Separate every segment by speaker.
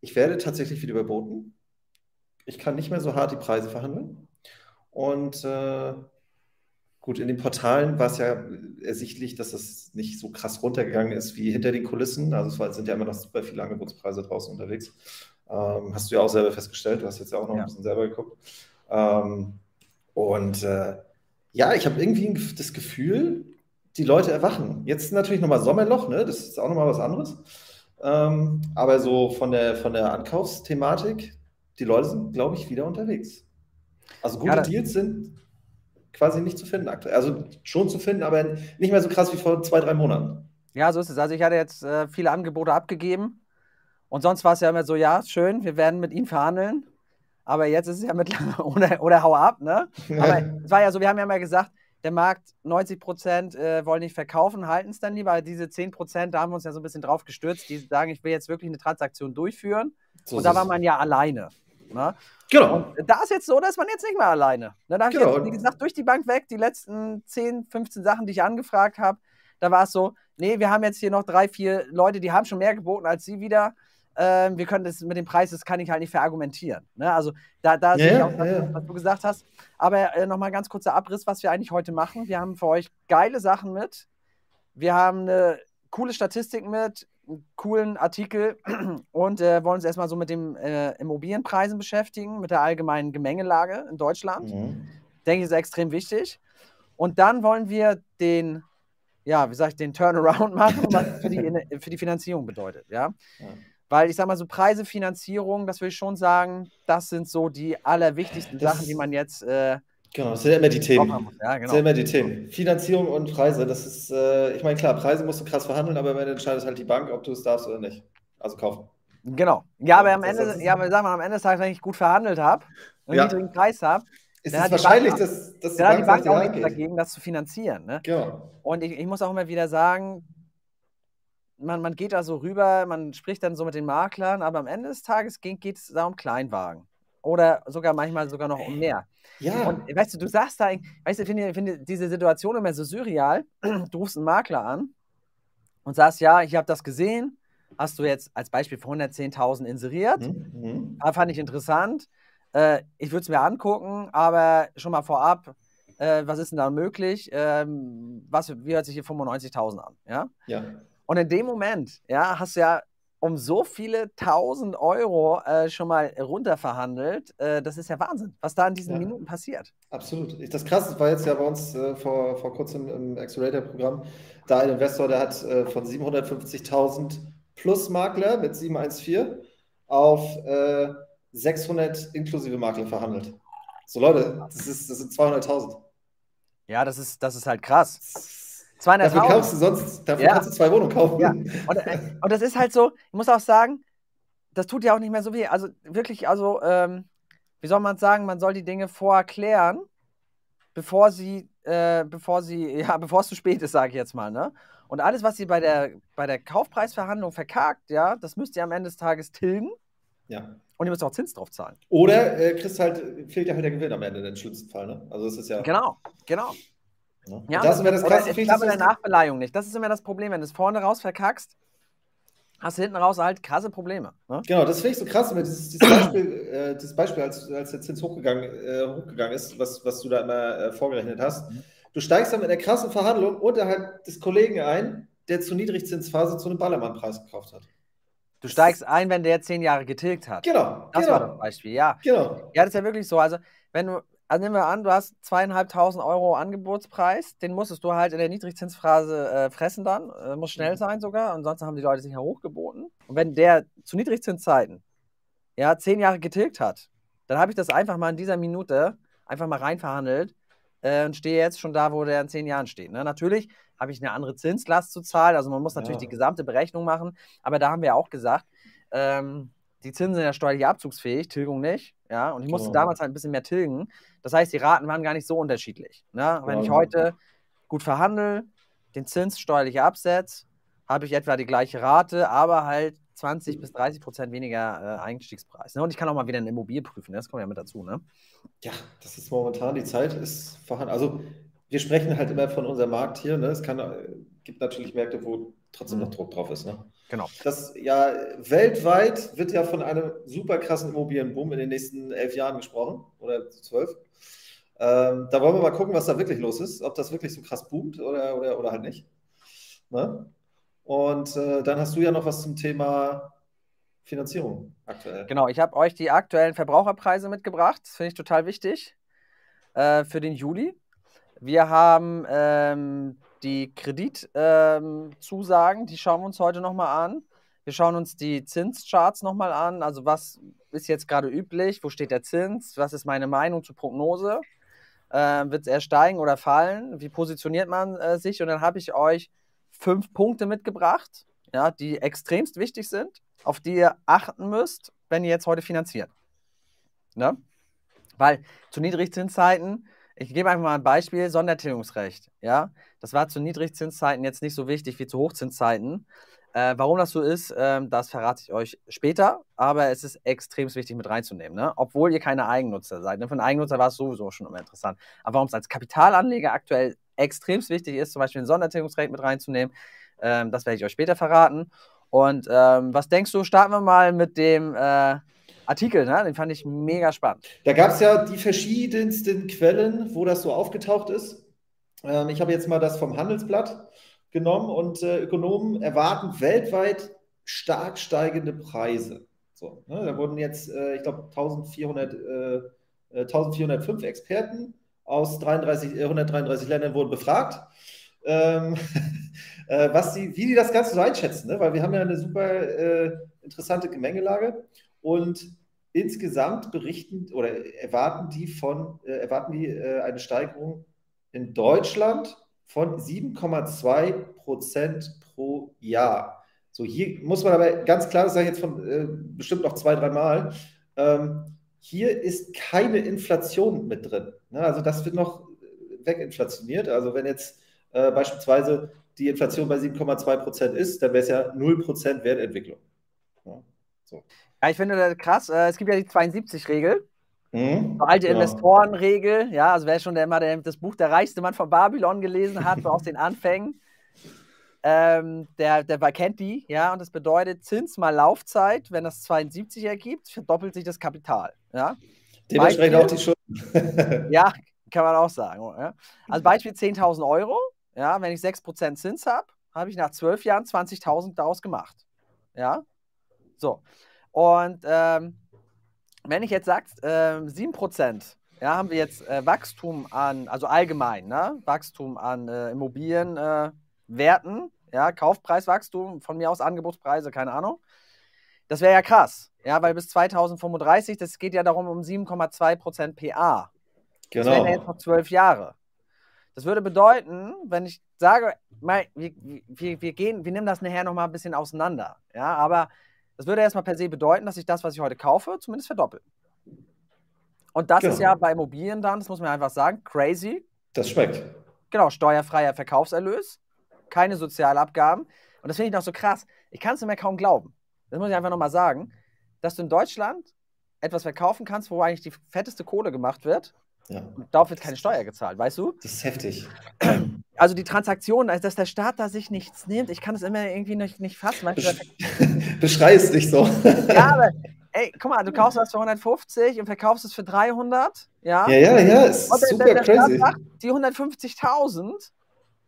Speaker 1: ich werde tatsächlich wieder überboten. Ich kann nicht mehr so hart die Preise verhandeln. Und äh, gut, in den Portalen war es ja ersichtlich, dass das nicht so krass runtergegangen ist wie hinter den Kulissen. Also es sind ja immer noch super viele Angebotspreise draußen unterwegs. Ähm, hast du ja auch selber festgestellt. Du hast jetzt ja auch noch ja. ein bisschen selber geguckt. Ähm, und äh, ja, ich habe irgendwie das Gefühl, die Leute erwachen. Jetzt natürlich nochmal Sommerloch, ne? das ist auch nochmal was anderes. Ähm, aber so von der, von der Ankaufsthematik, die Leute sind, glaube ich, wieder unterwegs. Also gute ja, Deals sind quasi nicht zu finden aktuell. Also schon zu finden, aber nicht mehr so krass wie vor zwei, drei Monaten.
Speaker 2: Ja, so ist es. Also ich hatte jetzt äh, viele Angebote abgegeben und sonst war es ja immer so, ja, schön, wir werden mit ihm verhandeln. Aber jetzt ist es ja mittlerweile, oder, oder hau ab, ne? Aber es war ja so, wir haben ja mal gesagt, der Markt, 90 Prozent äh, wollen nicht verkaufen, halten es dann lieber. Diese 10 Prozent, da haben wir uns ja so ein bisschen drauf gestürzt, die sagen, ich will jetzt wirklich eine Transaktion durchführen. So und da war man ja alleine. Ne? Genau. Und da ist jetzt so, dass man jetzt nicht mehr alleine. Ne, da genau. Jetzt, wie gesagt, durch die Bank weg, die letzten 10, 15 Sachen, die ich angefragt habe, da war es so, nee, wir haben jetzt hier noch drei, vier Leute, die haben schon mehr geboten als sie wieder äh, wir können das mit dem Preis, das kann ich halt nicht verargumentieren. Ne? Also da, da yeah, sehe ich auch, was, yeah. was, du gesagt hast. Aber äh, nochmal ganz kurzer Abriss, was wir eigentlich heute machen. Wir haben für euch geile Sachen mit. Wir haben eine coole Statistik mit, einen coolen Artikel und äh, wollen uns erstmal so mit den äh, Immobilienpreisen beschäftigen, mit der allgemeinen Gemengelage in Deutschland. Mhm. Denke ich, ist extrem wichtig. Und dann wollen wir den, ja, wie sage ich, den Turnaround machen, was für die, für die Finanzierung bedeutet. Ja? ja. Weil ich sage mal so Preise, Finanzierung, das will ich schon sagen, das sind so die allerwichtigsten das Sachen, die man jetzt. Äh,
Speaker 1: genau, das sind immer die Themen. Ja, genau. Das sind immer die Themen. Finanzierung und Preise, das ist, äh, ich meine, klar, Preise musst du krass verhandeln, aber am Ende entscheidet halt die Bank, ob du es darfst oder nicht. Also kaufen.
Speaker 2: Genau. Ja, aber am Ende, ja, aber sagen wir, am Ende des Tages, wenn ich gut verhandelt habe, einen ja. niedrigen Preis habe,
Speaker 1: ist es wahrscheinlich, Bank, dass, dass
Speaker 2: die Bank, die Bank auch nichts dagegen, das zu finanzieren. Ne? Genau. Und ich, ich muss auch immer wieder sagen, man, man geht da so rüber, man spricht dann so mit den Maklern, aber am Ende des Tages geht, es da um Kleinwagen. Oder sogar manchmal sogar noch um mehr. Ja. Und weißt du, du sagst da, weißt du, ich finde, finde diese Situation immer so surreal. Du rufst einen Makler an und sagst, ja, ich habe das gesehen. Hast du jetzt als Beispiel für 110.000 inseriert? Mhm. mhm. Fand ich interessant. Äh, ich würde es mir angucken, aber schon mal vorab, äh, was ist denn da möglich? Ähm, was, wie hört sich hier 95.000 an? Ja? ja. Und in dem Moment, ja, hast du ja um so viele tausend Euro äh, schon mal runterverhandelt. Äh, das ist ja Wahnsinn, was da in diesen ja. Minuten passiert.
Speaker 1: Absolut. Das Krasse war jetzt ja bei uns äh, vor, vor kurzem im Accelerator-Programm, da ein Investor, der hat äh, von 750.000 plus Makler mit 714 auf 600 äh, inklusive Makler verhandelt. So Leute, das, ist, das sind 200.000.
Speaker 2: Ja, das ist, das ist halt krass.
Speaker 1: 200 Dafür kaufst du sonst, dafür ja. kannst du zwei Wohnungen kaufen.
Speaker 2: Ja. Und, äh, und, das ist halt so, ich muss auch sagen, das tut ja auch nicht mehr so weh. Also wirklich, also, ähm, wie soll man sagen, man soll die Dinge vorklären, bevor sie, äh, bevor sie, ja, bevor es zu spät ist, sage ich jetzt mal, ne? Und alles, was sie bei der, bei der Kaufpreisverhandlung verkackt, ja, das müsst ihr am Ende des Tages tilgen. Ja. Und ihr müsst auch Zins drauf zahlen.
Speaker 1: Oder äh, kriegst halt, fehlt ja halt der Gewinn am Ende, im schlimmsten Fall, ne? Also das ist ja.
Speaker 2: Genau, genau.
Speaker 1: Ne? Ja, das wäre das krasse
Speaker 2: Ich glaube, der Nachbeleihung nicht. Das ist immer das Problem. Wenn du es vorne raus verkackst, hast du hinten raus halt krasse Probleme. Ne?
Speaker 1: Genau, das finde ich so krass. Dieses, dieses Beispiel, äh, dieses Beispiel als, als der Zins hochgegangen, äh, hochgegangen ist, was, was du da immer äh, vorgerechnet hast. Mhm. Du steigst dann mit einer krassen Verhandlung unterhalb des Kollegen ein, der zur Niedrigzinsphase zu einem Ballermann-Preis gekauft hat.
Speaker 2: Du steigst ein, wenn der zehn Jahre getilgt hat.
Speaker 1: Genau.
Speaker 2: Das
Speaker 1: genau.
Speaker 2: war das Beispiel, ja. Genau. Ja, das ist ja wirklich so. Also, wenn du, also nehmen wir an, du hast zweieinhalbtausend Euro Angebotspreis, den musstest du halt in der Niedrigzinsphase äh, fressen dann, äh, muss schnell mhm. sein sogar, ansonsten haben die Leute sich ja hochgeboten. Und wenn der zu Niedrigzinszeiten ja zehn Jahre getilgt hat, dann habe ich das einfach mal in dieser Minute einfach mal reinverhandelt äh, und stehe jetzt schon da, wo der in zehn Jahren steht. Ne? Natürlich habe ich eine andere Zinslast zu zahlen, also man muss natürlich ja. die gesamte Berechnung machen, aber da haben wir ja auch gesagt, ähm, die Zinsen sind ja steuerlich abzugsfähig, Tilgung nicht. Ja, und ich musste genau. damals halt ein bisschen mehr tilgen. Das heißt, die Raten waren gar nicht so unterschiedlich. Ne? Wenn ich heute gut verhandle, den Zins steuerlich absetze, habe ich etwa die gleiche Rate, aber halt 20 bis 30 Prozent weniger äh, Einstiegspreis. Ne? Und ich kann auch mal wieder eine Immobilie prüfen, das kommt ja mit dazu. Ne?
Speaker 1: Ja, das ist momentan, die Zeit ist vorhanden. Also wir sprechen halt immer von unserem Markt hier. Ne? Es kann, äh, gibt natürlich Märkte, wo trotzdem mhm. noch Druck drauf ist. Ne? Genau. Das ja weltweit wird ja von einem super krassen Immobilienboom in den nächsten elf Jahren gesprochen oder zwölf. Ähm, da wollen wir mal gucken, was da wirklich los ist, ob das wirklich so krass boomt oder, oder, oder halt nicht. Ne? Und äh, dann hast du ja noch was zum Thema Finanzierung aktuell.
Speaker 2: Genau, ich habe euch die aktuellen Verbraucherpreise mitgebracht. Das finde ich total wichtig äh, für den Juli. Wir haben ähm, die Kreditzusagen, ähm, die schauen wir uns heute nochmal an. Wir schauen uns die Zinscharts nochmal an. Also was ist jetzt gerade üblich? Wo steht der Zins? Was ist meine Meinung zur Prognose? Äh, Wird es eher steigen oder fallen? Wie positioniert man äh, sich? Und dann habe ich euch fünf Punkte mitgebracht, ja, die extremst wichtig sind, auf die ihr achten müsst, wenn ihr jetzt heute finanziert. Ne? Weil zu Niedrigzinszeiten, ich gebe einfach mal ein Beispiel, Sondertilgungsrecht. Ja? Das war zu Niedrigzinszeiten jetzt nicht so wichtig wie zu Hochzinszeiten. Äh, warum das so ist, äh, das verrate ich euch später, aber es ist extrem wichtig mit reinzunehmen, ne? obwohl ihr keine Eigennutzer seid. Ne? Für einen Eigennutzer war es sowieso schon immer interessant. Aber warum es als Kapitalanleger aktuell extrem wichtig ist, zum Beispiel ein Sondertilgungsrecht mit reinzunehmen, ähm, das werde ich euch später verraten. Und ähm, was denkst du, starten wir mal mit dem äh, Artikel, ne? den fand ich mega spannend.
Speaker 1: Da gab es ja die verschiedensten Quellen, wo das so aufgetaucht ist. Ähm, ich habe jetzt mal das vom Handelsblatt genommen und äh, Ökonomen erwarten weltweit stark steigende Preise. So, ne? Da wurden jetzt, äh, ich glaube, 1400, äh, 1405 Experten aus 33, 133 Ländern wurden befragt. Ähm, äh, was die, wie die das Ganze so einschätzen, ne? weil wir haben ja eine super äh, interessante Gemengelage und insgesamt berichten oder erwarten die von äh, erwarten die äh, eine Steigerung in Deutschland von 7,2 Prozent pro Jahr. So, hier muss man aber ganz klar, das sage ich jetzt von äh, bestimmt noch zwei, drei Mal, ähm, hier ist keine Inflation mit drin. Ne? Also das wird noch weginflationiert. Also wenn jetzt äh, beispielsweise die Inflation bei 7,2 Prozent ist, dann wäre es ja 0 Prozent Wertentwicklung.
Speaker 2: Ja, so. ja, ich finde das krass. Äh, es gibt ja die 72-Regel. Mhm, alte ja. Investorenregel, ja, also wer schon der immer der, das Buch Der reichste Mann von Babylon gelesen hat, so aus den Anfängen, ähm, der, der kennt die, ja, und das bedeutet Zins mal Laufzeit, wenn das 72 ergibt, verdoppelt sich das Kapital, ja.
Speaker 1: Dementsprechend auch die Schulden.
Speaker 2: ja, kann man auch sagen. Ja? Also Beispiel 10.000 Euro, ja, wenn ich 6% Zins habe, habe ich nach 12 Jahren 20.000 daraus gemacht, ja. So, und ähm, wenn ich jetzt sage, äh, 7%, ja, haben wir jetzt äh, Wachstum an, also allgemein, ne? Wachstum an äh, Immobilien, äh, ja, Kaufpreiswachstum, von mir aus Angebotspreise, keine Ahnung. Das wäre ja krass, ja, weil bis 2035, das geht ja darum um 7,2% PA. Genau. Das wären ja jetzt noch zwölf Jahre. Das würde bedeuten, wenn ich sage, mal, wir, wir, wir, gehen, wir nehmen das nachher nochmal ein bisschen auseinander, ja, aber das würde erstmal per se bedeuten, dass ich das, was ich heute kaufe, zumindest verdoppel. Und das genau. ist ja bei Immobilien dann, das muss man einfach sagen, crazy.
Speaker 1: Das schmeckt.
Speaker 2: Genau, steuerfreier Verkaufserlös keine Sozialabgaben. Und das finde ich noch so krass. Ich kann es mir kaum glauben. Das muss ich einfach nochmal sagen, dass du in Deutschland etwas verkaufen kannst, wo eigentlich die fetteste Kohle gemacht wird. Ja. Und darauf wird keine Steuer gezahlt, weißt du?
Speaker 1: Das ist heftig.
Speaker 2: Also die Transaktion, also dass der Staat da sich nichts nimmt, ich kann das immer irgendwie nicht, nicht fassen.
Speaker 1: Besch Beschrei es nicht so.
Speaker 2: ja, aber ey, guck mal, du kaufst was für 150 und verkaufst es für 300. Ja,
Speaker 1: ja, ja, ja ist und super der, der crazy. Sagt,
Speaker 2: die 150.000,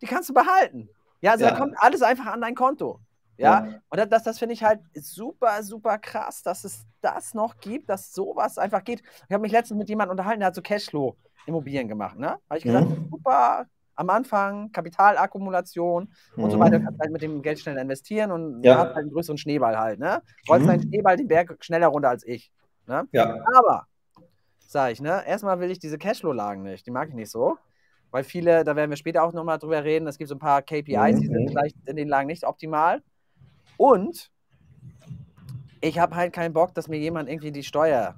Speaker 2: die kannst du behalten. Ja, also ja. da kommt alles einfach an dein Konto. Ja, ja. und das, das finde ich halt super, super krass, dass es das noch gibt, dass sowas einfach geht. Ich habe mich letztens mit jemandem unterhalten, der hat so Cashflow-Immobilien gemacht. Ne? Habe ich gesagt, mhm. super, am Anfang Kapitalakkumulation mhm. und so weiter, kannst halt mit dem Geld schnell investieren und ja. hast halt einen größeren Schneeball halt. Ne? Rollst mhm. deinen Schneeball den Berg schneller runter als ich. Ne?
Speaker 1: Ja.
Speaker 2: Aber, sage ich, ne, erstmal will ich diese Cashflow-Lagen nicht, die mag ich nicht so. Weil viele, da werden wir später auch nochmal drüber reden, es gibt so ein paar KPIs, mhm. die sind vielleicht in den Lagen nicht optimal. Und ich habe halt keinen Bock, dass mir jemand irgendwie die Steuer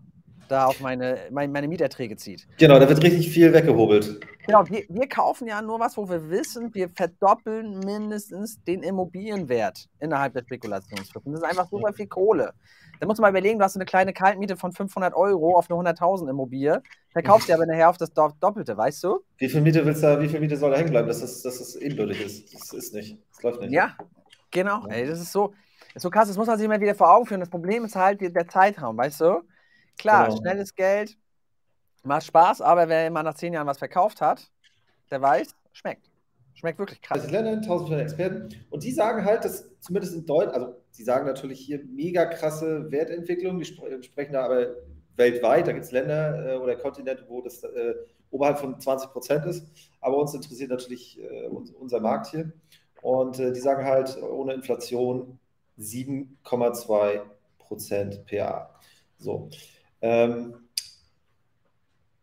Speaker 2: da auf meine, meine, meine Mieterträge zieht.
Speaker 1: Genau, da wird richtig viel weggehobelt.
Speaker 2: Genau, wir, wir kaufen ja nur was, wo wir wissen, wir verdoppeln mindestens den Immobilienwert innerhalb der Spekulationsfrist. Das ist einfach super viel Kohle. Da muss man mal überlegen, du hast eine kleine Kaltmiete von 500 Euro auf eine 100.000 Immobilie, verkaufst du aber nachher auf das Doppelte, weißt du?
Speaker 1: Wie viel Miete willst du, wie viel Miete soll da hängen bleiben, dass das, dass das ebenbürtig ist? Das ist nicht, das läuft nicht.
Speaker 2: Ja, genau, ey, das ist so. ist so krass, das muss man sich immer wieder vor Augen führen. Das Problem ist halt der Zeitraum, weißt du? Klar, genau. schnelles Geld macht Spaß, aber wer immer nach zehn Jahren was verkauft hat, der weiß, schmeckt. Schmeckt wirklich krass.
Speaker 1: Das lernen 1500 Experten. Und die sagen halt, dass zumindest in Deutschland, also sie sagen natürlich hier mega krasse Wertentwicklung, die sprechen da aber weltweit, da gibt es Länder äh, oder Kontinente, wo das äh, oberhalb von 20 Prozent ist. Aber uns interessiert natürlich äh, unser Markt hier. Und äh, die sagen halt, ohne Inflation 7,2 Prozent PA. So. Ähm,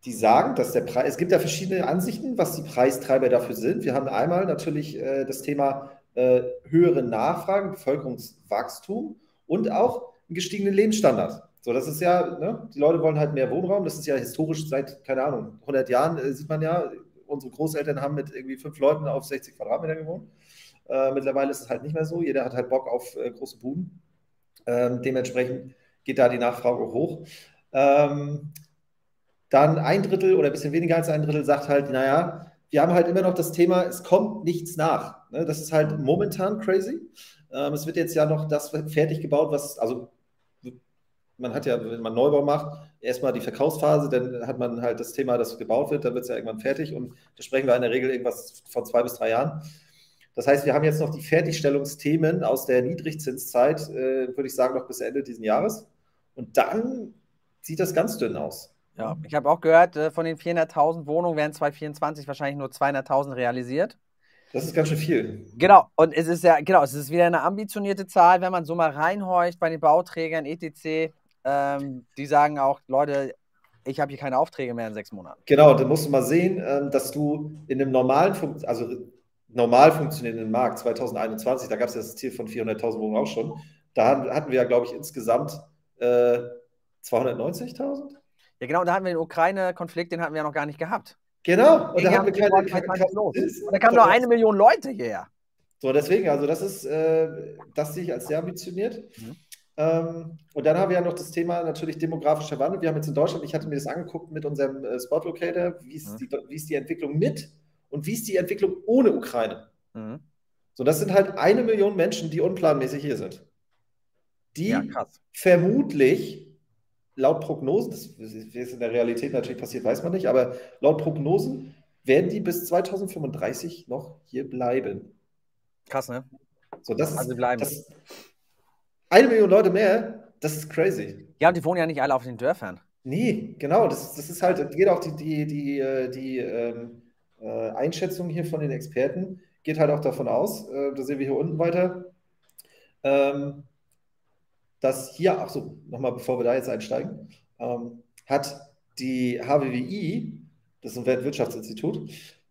Speaker 1: die sagen, dass der Preis, es gibt ja verschiedene Ansichten, was die Preistreiber dafür sind. Wir haben einmal natürlich äh, das Thema äh, höhere Nachfrage, Bevölkerungswachstum und auch einen gestiegenen Lebensstandard. So, das ist ja, ne, die Leute wollen halt mehr Wohnraum. Das ist ja historisch seit, keine Ahnung, 100 Jahren äh, sieht man ja, unsere Großeltern haben mit irgendwie fünf Leuten auf 60 Quadratmeter gewohnt. Äh, mittlerweile ist es halt nicht mehr so. Jeder hat halt Bock auf äh, große Buden. Ähm, dementsprechend geht da die Nachfrage hoch. Ähm, dann ein Drittel oder ein bisschen weniger als ein Drittel sagt halt, naja, wir haben halt immer noch das Thema, es kommt nichts nach. Ne? Das ist halt momentan crazy. Ähm, es wird jetzt ja noch das fertig gebaut, was, also man hat ja, wenn man Neubau macht, erstmal die Verkaufsphase, dann hat man halt das Thema, das gebaut wird, dann wird es ja irgendwann fertig und da sprechen wir in der Regel irgendwas von zwei bis drei Jahren. Das heißt, wir haben jetzt noch die Fertigstellungsthemen aus der Niedrigzinszeit, äh, würde ich sagen, noch bis Ende dieses Jahres. Und dann sieht das ganz dünn aus.
Speaker 2: Ja, ich habe auch gehört, äh, von den 400.000 Wohnungen werden 2024 wahrscheinlich nur 200.000 realisiert.
Speaker 1: Das ist ganz schön viel.
Speaker 2: Genau, und es ist ja, genau, es ist wieder eine ambitionierte Zahl, wenn man so mal reinhorcht bei den Bauträgern, etc. Ähm, die sagen auch, Leute, ich habe hier keine Aufträge mehr in sechs Monaten.
Speaker 1: Genau, da musst du mal sehen, ähm, dass du in einem normalen, also normal funktionierenden Markt 2021, da gab es ja das Ziel von 400.000 Wohnungen auch schon, da hatten wir ja, glaube ich, insgesamt äh, 290.000.
Speaker 2: Ja, genau, und da hatten wir den Ukraine-Konflikt, den hatten wir ja noch gar nicht gehabt.
Speaker 1: Genau,
Speaker 2: und da hatten wir keine, keine, keine und da kamen nur eine Million Leute hierher.
Speaker 1: So, deswegen, also das ist, äh, das sehe ich als sehr ambitioniert. Mhm. Ähm, und dann haben wir ja noch das Thema natürlich demografischer Wandel. Wir haben jetzt in Deutschland, ich hatte mir das angeguckt mit unserem äh, Spot Locator, wie ist, mhm. die, wie ist die Entwicklung mit und wie ist die Entwicklung ohne Ukraine. Mhm. So, das sind halt eine Million Menschen, die unplanmäßig hier sind. Die ja, vermutlich laut Prognosen, das ist in der Realität natürlich passiert, weiß man nicht, aber laut Prognosen werden die bis 2035 noch hier bleiben.
Speaker 2: Krass, ne?
Speaker 1: So, das also ist, bleiben. Das, eine Million Leute mehr, das ist crazy.
Speaker 2: Ja, und die wohnen ja nicht alle auf den Dörfern.
Speaker 1: Nee, genau, das, das ist halt, geht auch die, die, die, äh, die ähm, äh, Einschätzung hier von den Experten, geht halt auch davon aus, äh, da sehen wir hier unten weiter, ähm, dass hier, ach so, nochmal bevor wir da jetzt einsteigen, ähm, hat die HWWI, das ist ein Weltwirtschaftsinstitut,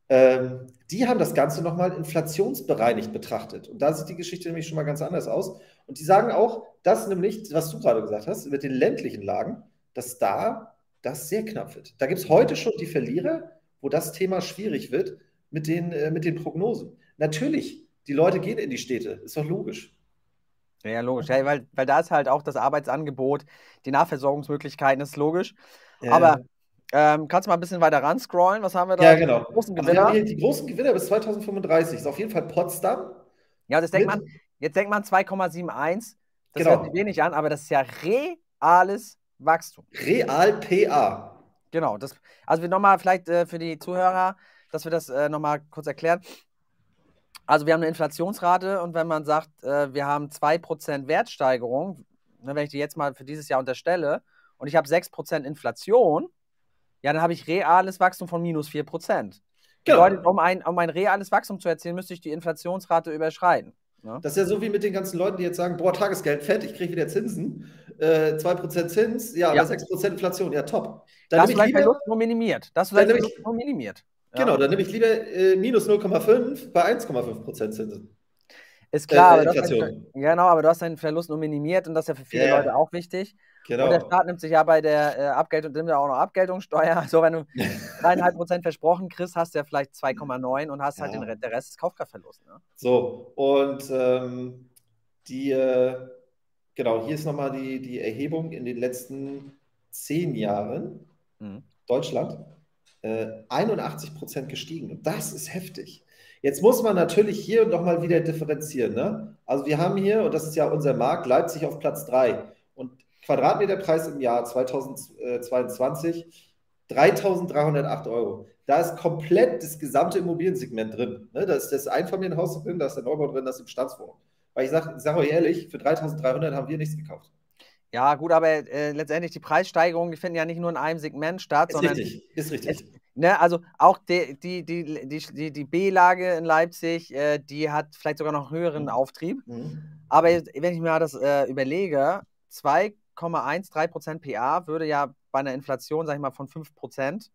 Speaker 1: ähm, die haben das Ganze nochmal inflationsbereinigt betrachtet. Und da sieht die Geschichte nämlich schon mal ganz anders aus. Und die sagen auch, dass nämlich, was du gerade gesagt hast, mit den ländlichen Lagen, dass da das sehr knapp wird. Da gibt es heute schon die Verlierer, wo das Thema schwierig wird mit den, äh, mit den Prognosen. Natürlich, die Leute gehen in die Städte, ist doch logisch.
Speaker 2: Ja, logisch. Ja, weil, weil da ist halt auch das Arbeitsangebot, die Nachversorgungsmöglichkeiten, ist logisch. Ja. Aber ähm, kannst du mal ein bisschen weiter ran scrollen? Was haben wir da?
Speaker 1: Ja, genau. Die großen Gewinner, also die großen Gewinner bis 2035 ist auf jeden Fall Potsdam.
Speaker 2: Ja, das denkt man, jetzt denkt man 2,71. Das genau. hört sich wenig an, aber das ist ja reales Wachstum.
Speaker 1: Real PA.
Speaker 2: Genau. Das, also wir nochmal vielleicht äh, für die Zuhörer, dass wir das äh, nochmal kurz erklären. Also wir haben eine Inflationsrate und wenn man sagt, äh, wir haben 2% Wertsteigerung, ne, wenn ich die jetzt mal für dieses Jahr unterstelle und ich habe 6% Inflation, ja, dann habe ich reales Wachstum von minus 4%. Genau. Bedeutet, um ein, um ein reales Wachstum zu erzielen, müsste ich die Inflationsrate überschreiten.
Speaker 1: Ne? Das ist ja so wie mit den ganzen Leuten, die jetzt sagen, boah, Tagesgeld fett, ich kriege wieder Zinsen. Äh, 2% Zins, ja, ja. 6% Inflation, ja, top.
Speaker 2: Dann das vielleicht lieber, Verlust nur minimiert. Das vielleicht Verlust nur minimiert.
Speaker 1: Ja. Genau, dann nehme ich lieber äh, minus 0,5 bei 1,5% Zinsen.
Speaker 2: Ist klar, äh, aber ein, genau, aber du hast deinen Verlust nur minimiert und das ist ja für viele yeah. Leute auch wichtig. Genau. Und der Staat nimmt sich ja bei der äh, Abgeltung, nimmt ja auch noch Abgeltungssteuer. Also wenn du dreieinhalb Prozent versprochen kriegst, hast du ja vielleicht 2,9 und hast halt ja. halt den der Rest ist Kaufkraftverlust. Ne?
Speaker 1: So, und ähm, die, äh, genau, hier ist nochmal die, die Erhebung in den letzten zehn Jahren. Mhm. Deutschland. Äh, 81 Prozent gestiegen. Und das ist heftig. Jetzt muss man natürlich hier nochmal wieder differenzieren. Ne? Also wir haben hier, und das ist ja unser Markt, Leipzig auf Platz 3. Und Quadratmeterpreis im Jahr 2022 3.308 Euro. Da ist komplett das gesamte Immobiliensegment drin. Ne? Da ist das Einfamilienhaus drin, da ist der Neubau drin, das ist im Bestandswohnung. Weil ich sage sag euch ehrlich, für 3.300 haben wir nichts gekauft.
Speaker 2: Ja, gut, aber äh, letztendlich die Preissteigerungen, die finden ja nicht nur in einem Segment statt,
Speaker 1: Ist
Speaker 2: sondern
Speaker 1: richtig, ist richtig.
Speaker 2: es, ne, also auch die, die, die, die, die, die B-Lage in Leipzig, äh, die hat vielleicht sogar noch höheren
Speaker 1: Mhm.
Speaker 2: Auftrieb.
Speaker 1: Mhm.
Speaker 2: Aber wenn ich mir das äh, überlege, 2,13% PA würde ja bei einer Inflation, sag ich mal, von 5%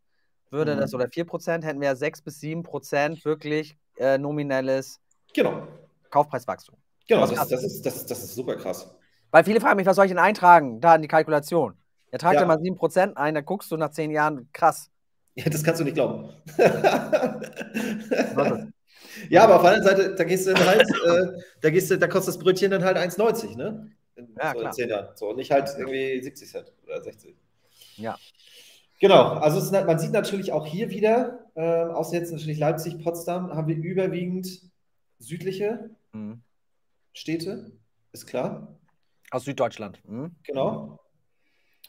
Speaker 2: würde
Speaker 1: Mhm.
Speaker 2: das oder 4% hätten wir ja 6 bis 7% wirklich äh, nominelles
Speaker 1: Genau,
Speaker 2: Kaufpreiswachstum.
Speaker 1: genau, das, das, ist, das, das ist super krass.
Speaker 2: Weil viele fragen mich, was soll ich denn eintragen? Da in die Kalkulation. Ja, trag
Speaker 1: Ja.
Speaker 2: mal 7% ein, da guckst du nach 10 Jahren, krass.
Speaker 1: Ja, das kannst du nicht glauben. Ja, aber auf der anderen Seite, da gehst du dann halt, äh, da gehst du, da kostet das Brötchen dann halt 1,90, ne? In,
Speaker 2: Ja,
Speaker 1: so
Speaker 2: klar.
Speaker 1: in 10 Jahren. So, und nicht halt irgendwie 70 Cent oder 60.
Speaker 2: Ja.
Speaker 1: Genau, also es, man sieht natürlich auch hier wieder, äh, außer jetzt natürlich Leipzig, Potsdam, haben wir überwiegend südliche
Speaker 2: Mhm.
Speaker 1: Städte, ist klar,
Speaker 2: Aus Süddeutschland. Mhm.
Speaker 1: genau.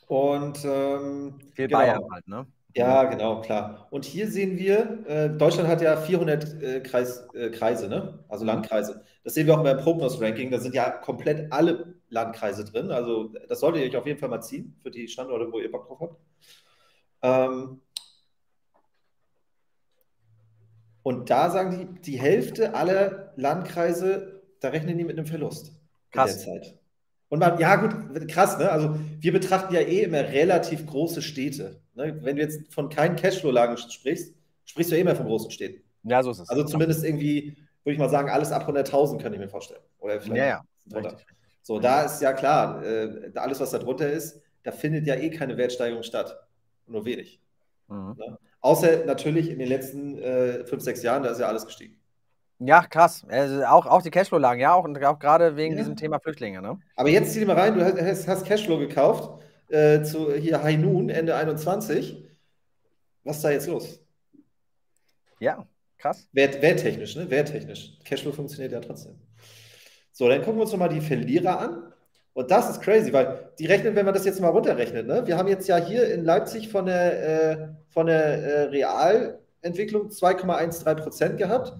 Speaker 1: Und ähm,
Speaker 2: Viel
Speaker 1: genau.
Speaker 2: Bayern halt, ne?
Speaker 1: Ja, genau, klar. Und hier sehen wir, äh, Deutschland hat ja 400 äh, Kreis, äh, Kreise, ne? Also Landkreise. Das sehen wir auch beim Prognos-Ranking. Da sind ja komplett alle Landkreise drin. Also das solltet ihr euch auf jeden Fall mal ziehen für die Standorte, wo ihr Bock drauf habt. Ähm, und da sagen die, die Hälfte aller Landkreise, da rechnen die mit einem Verlust
Speaker 2: Krass.
Speaker 1: in der Zeit. Und man, ja, gut, krass, ne? Also wir betrachten ja eh immer relativ große Städte. Ne? Wenn du jetzt von keinen Cashflow-Lagen sprichst, sprichst du ja immer von großen Städten.
Speaker 2: Ja, so ist es.
Speaker 1: Also zumindest irgendwie, würde ich mal sagen, alles ab 100.000 kann ich mir vorstellen. Oder vielleicht
Speaker 2: Ja, ja.
Speaker 1: drunter. So, da ist ja klar, äh, alles, was da drunter ist, da findet ja eh keine Wertsteigerung statt. Nur wenig.
Speaker 2: Mhm.
Speaker 1: Ne? Außer natürlich in den letzten äh, fünf, sechs Jahren, da ist ja alles gestiegen.
Speaker 2: Ja, krass. Also auch, auch die Cashflow-Lagen, ja, auch, und auch gerade wegen
Speaker 1: Ja.
Speaker 2: diesem Thema Flüchtlinge, ne?
Speaker 1: Aber jetzt zieh dir mal rein, du hast, hast Cashflow gekauft, äh, zu hier High Noon, Ende 21. Was ist da jetzt los?
Speaker 2: Ja, krass.
Speaker 1: Wert, werttechnisch, ne? Werttechnisch. Cashflow funktioniert ja trotzdem. So, dann gucken wir uns nochmal die Verlierer an. Und das ist crazy, weil die rechnen, wenn man das jetzt mal runterrechnet, ne? Wir haben jetzt ja hier in Leipzig von der, äh, von der äh, Realentwicklung 2,13 Prozent gehabt.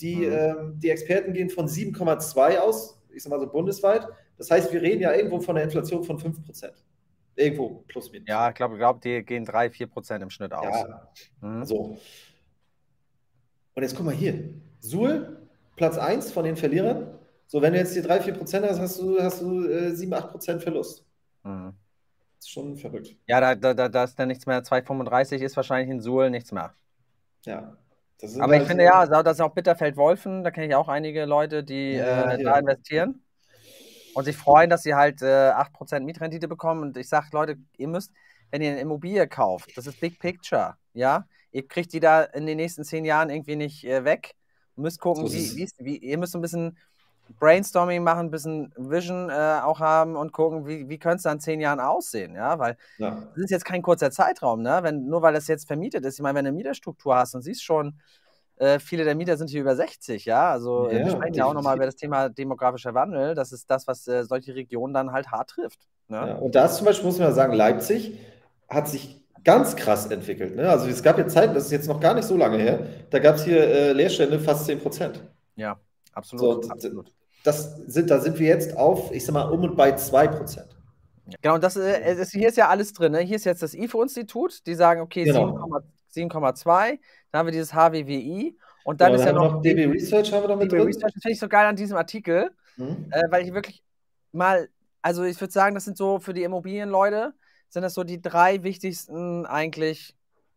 Speaker 1: Die,
Speaker 2: Mhm.
Speaker 1: ähm, die Experten gehen von 7,2 aus, ich sag mal so bundesweit. Das heißt, wir reden ja irgendwo von einer Inflation von 5 Prozent. Irgendwo plus minus.
Speaker 2: Ja, ich glaube, glaub, die gehen 3, 4 Prozent im Schnitt aus.
Speaker 1: Ja,
Speaker 2: Mhm.
Speaker 1: so. Und jetzt guck mal hier. Suhl, Platz 1 von den Verlierern. So, wenn du jetzt hier 3, 4 Prozent hast, hast du, hast du äh, 7, 8 Prozent Verlust.
Speaker 2: Mhm.
Speaker 1: Das ist schon verrückt.
Speaker 2: Ja, da, da, da, da ist dann nichts mehr. 2,35 ist wahrscheinlich in Suhl nichts mehr.
Speaker 1: Ja.
Speaker 2: Aber ich
Speaker 1: halt
Speaker 2: finde
Speaker 1: so-
Speaker 2: ja, das ist auch Bitterfeld-Wolfen, da kenne ich auch einige Leute, die
Speaker 1: Ja,
Speaker 2: äh, da investieren und sich freuen, dass sie halt äh, 8% Mietrendite bekommen. Und ich sage, Leute, ihr müsst, wenn ihr eine Immobilie kauft, das ist Big Picture, ja, ihr kriegt die da in den nächsten zehn Jahren irgendwie nicht äh, weg. Ihr müsst gucken,
Speaker 1: So
Speaker 2: wie, wie, ihr müsst so ein bisschen Brainstorming machen, ein bisschen Vision äh, auch haben und gucken, wie, wie könnte es dann in zehn Jahren aussehen, ja, weil
Speaker 1: Ja.
Speaker 2: das ist jetzt kein kurzer Zeitraum, ne? Wenn, nur weil das jetzt vermietet ist. Ich meine, wenn du eine Mieterstruktur hast und siehst schon, äh, viele der Mieter sind hier über 60, ja. Also äh,
Speaker 1: Ja,
Speaker 2: wir sprechen ja auch nochmal über das Thema demografischer Wandel. Das ist das, was äh, solche Regionen dann halt hart trifft. Ne?
Speaker 1: Ja. Und da ist zum Beispiel, muss man sagen, Leipzig hat sich ganz krass entwickelt. Ne? Also es gab ja Zeiten, das ist jetzt noch gar nicht so lange her, da gab es hier äh, Leerstände fast 10 Prozent.
Speaker 2: Ja, absolut.
Speaker 1: So,
Speaker 2: absolut.
Speaker 1: Das sind, da sind wir jetzt auf, ich sag mal, um und bei 2 Prozent.
Speaker 2: Genau, und das äh, ist, hier ist ja alles drin. Ne? Hier ist jetzt das IFO-Institut, die sagen, okay,
Speaker 1: Genau.
Speaker 2: 7,2. 7,2. Dann haben wir dieses HWWI und dann
Speaker 1: Genau,
Speaker 2: ist ja
Speaker 1: haben wir
Speaker 2: noch
Speaker 1: DB Research haben wir noch mit
Speaker 2: DB
Speaker 1: drin.
Speaker 2: Research. Das finde ich so geil an diesem Artikel.
Speaker 1: Mhm.
Speaker 2: äh, weil ich wirklich mal, also ich würde sagen, das sind so für die Immobilienleute, sind das so die drei wichtigsten eigentlich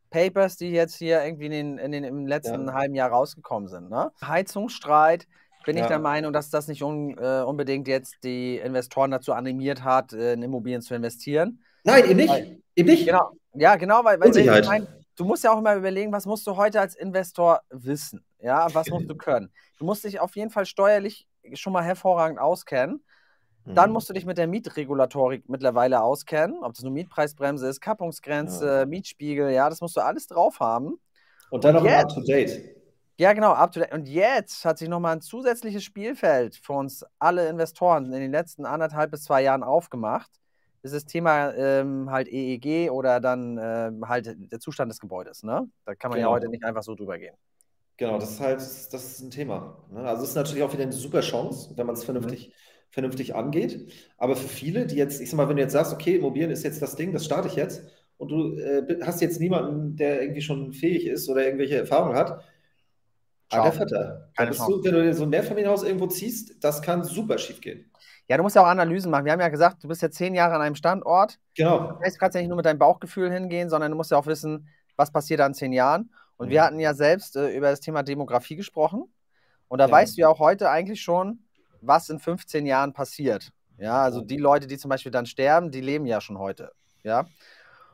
Speaker 2: Papers, die jetzt hier irgendwie in den, in den, im letzten
Speaker 1: Ja.
Speaker 2: halben Jahr rausgekommen sind. Ne? Heizungsstreit, bin ich
Speaker 1: Ja.
Speaker 2: der Meinung, dass das nicht un, äh, unbedingt jetzt die Investoren dazu animiert hat, äh, in Immobilien zu investieren.
Speaker 1: Nein, eben nicht.
Speaker 2: Weil-
Speaker 1: Eben nicht.
Speaker 2: Genau, ja, genau, weil, weil ich mein, du musst ja auch immer überlegen, was musst du heute als Investor wissen? Ja, was musst du können? Du musst dich auf jeden Fall steuerlich schon mal hervorragend auskennen. Dann
Speaker 1: Mhm.
Speaker 2: musst du dich mit der Mietregulatorik mittlerweile auskennen, ob das nur Mietpreisbremse ist, Kappungsgrenze,
Speaker 1: Ja.
Speaker 2: Mietspiegel, ja, das musst du alles drauf haben.
Speaker 1: Und dann noch up to date.
Speaker 2: Ja, genau, up to date. Und jetzt hat sich nochmal ein zusätzliches Spielfeld für uns alle Investoren in den letzten anderthalb bis zwei Jahren aufgemacht. Das ist das Thema ähm, halt EEG oder dann ähm, halt der Zustand des Gebäudes. Ne? Da kann man genau. ja heute nicht einfach so drüber gehen.
Speaker 1: Genau, das ist halt, das ist ein Thema. Ne? Also es ist natürlich auch wieder eine super Chance, wenn man es vernünftig, mhm. vernünftig angeht. Aber für viele, die jetzt, ich sag mal, wenn du jetzt sagst, okay, Immobilien ist jetzt das Ding, das starte ich jetzt, und du äh, hast jetzt niemanden, der irgendwie schon fähig ist oder irgendwelche Erfahrungen hat, Ah, der Vater. Du, wenn du so ein Mehrfamilienhaus irgendwo ziehst, das kann super schief gehen.
Speaker 2: Ja, du musst ja auch Analysen machen. Wir haben ja gesagt, du bist ja zehn Jahre an einem Standort.
Speaker 1: Genau.
Speaker 2: Das heißt, du kannst ja nicht nur mit deinem Bauchgefühl hingehen, sondern du musst ja auch wissen, was passiert da in zehn Jahren. Und mhm. wir hatten ja selbst äh, über das Thema Demografie gesprochen. Und da ja. weißt du ja auch heute eigentlich schon, was in 15 Jahren passiert. Ja, also die Leute, die zum Beispiel dann sterben, die leben ja schon heute. Ja.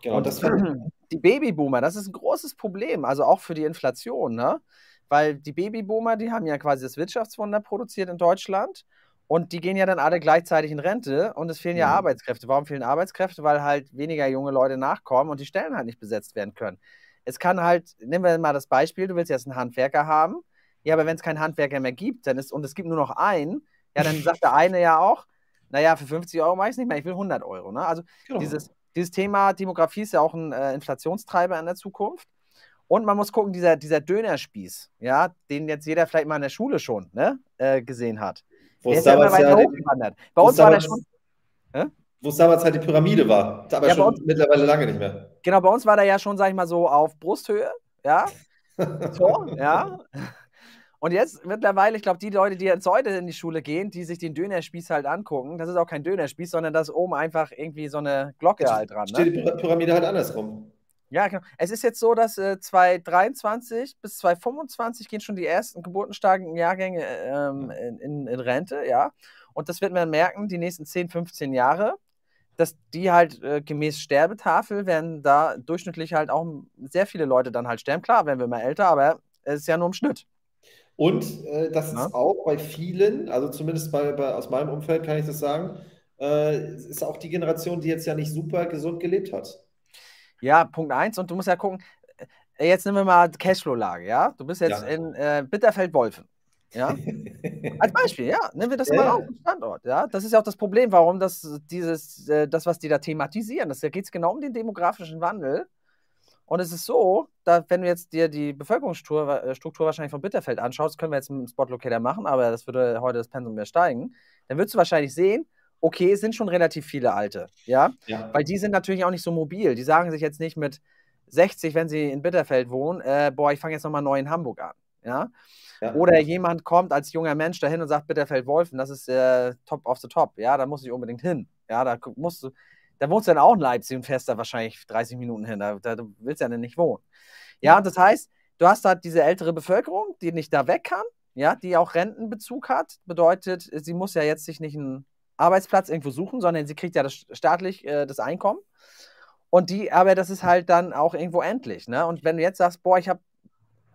Speaker 2: Genau, und das die Babyboomer, das ist ein großes Problem, also auch für die Inflation, ne? Weil die Babyboomer, die haben ja quasi das Wirtschaftswunder produziert in Deutschland. Und die gehen ja dann alle gleichzeitig in Rente und es fehlen ja, ja Arbeitskräfte. Warum fehlen Arbeitskräfte? Weil halt weniger junge Leute nachkommen und die Stellen halt nicht besetzt werden können. Es kann halt, nehmen wir mal das Beispiel, du willst jetzt einen Handwerker haben. Ja, aber wenn es keinen Handwerker mehr gibt, dann ist, und es gibt nur noch einen, ja, dann sagt der eine ja auch, naja, für 50 Euro mache ich es nicht mehr, ich will 100 Euro. Ne? Also genau. dieses, dieses Thema Demografie ist ja auch ein äh, Inflationstreiber in der Zukunft. Und man muss gucken, dieser, dieser Dönerspieß, ja, den jetzt jeder vielleicht mal in der Schule schon ne, äh, gesehen hat.
Speaker 1: Wo es damals ja hochgewandert. Bei uns war der schon. Äh? Wo es damals halt die Pyramide war. Aber ja, schon uns, mittlerweile lange nicht mehr.
Speaker 2: Genau, bei uns war der ja schon, sag ich mal, so auf Brusthöhe, ja. so, ja. Und jetzt mittlerweile, ich glaube, die Leute, die jetzt heute in die Schule gehen, die sich den Dönerspieß halt angucken, das ist auch kein Dönerspieß, sondern da ist oben einfach irgendwie so eine Glocke halt dran.
Speaker 1: Steht ne? die Pyramide halt andersrum.
Speaker 2: Ja, genau. Es ist jetzt so, dass äh, 2023 bis 2025 gehen schon die ersten geburtenstarken Jahrgänge ähm, in, in, in, Rente, ja. Und das wird man merken, die nächsten 10, 15 Jahre, dass die halt äh, gemäß Sterbetafel werden da durchschnittlich halt auch sehr viele Leute dann halt sterben. Klar, werden wir mal älter, aber es ist ja nur im Schnitt.
Speaker 1: Und äh, das ja. ist auch bei vielen, also zumindest bei, bei, aus meinem Umfeld kann ich das sagen, äh, ist auch die Generation, die jetzt ja nicht super gesund gelebt hat.
Speaker 2: Ja, Punkt eins. Und du musst ja gucken, äh, jetzt nehmen wir mal Cashflow-Lage, ja? Du bist jetzt ja. in äh, Bitterfeld-Wolfen. Ja? Als Beispiel, ja. Nehmen wir das ja. mal auf, Standort. Ja? Das ist ja auch das Problem, warum das, dieses, äh, das, was die da thematisieren, das, da geht es genau um den demografischen Wandel. Und es ist so, dass, wenn du jetzt dir die Bevölkerungsstruktur äh, wahrscheinlich von Bitterfeld anschaust, können wir jetzt mit dem Spot Locator machen, aber das würde heute das Pensum mehr steigen, dann würdest du wahrscheinlich sehen, okay, es sind schon relativ viele Alte, ja? ja? Weil die sind natürlich auch nicht so mobil. Die sagen sich jetzt nicht mit 60, wenn sie in Bitterfeld wohnen, äh, boah, ich fange jetzt nochmal neu in Hamburg an, ja? ja? Oder jemand kommt als junger Mensch dahin und sagt Bitterfeld-Wolfen, das ist äh, top of the top, ja, da muss ich unbedingt hin, ja, da musst du, da wohnst du dann auch in Leipzig und fährst da wahrscheinlich 30 Minuten hin, da, da du willst ja dann nicht wohnen. Ja, das heißt, du hast halt diese ältere Bevölkerung, die nicht da weg kann, ja, die auch Rentenbezug hat, bedeutet, sie muss ja jetzt sich nicht ein Arbeitsplatz irgendwo suchen, sondern sie kriegt ja das, staatlich äh, das Einkommen. Und die, aber das ist halt dann auch irgendwo endlich. Ne? Und wenn du jetzt sagst, boah, ich habe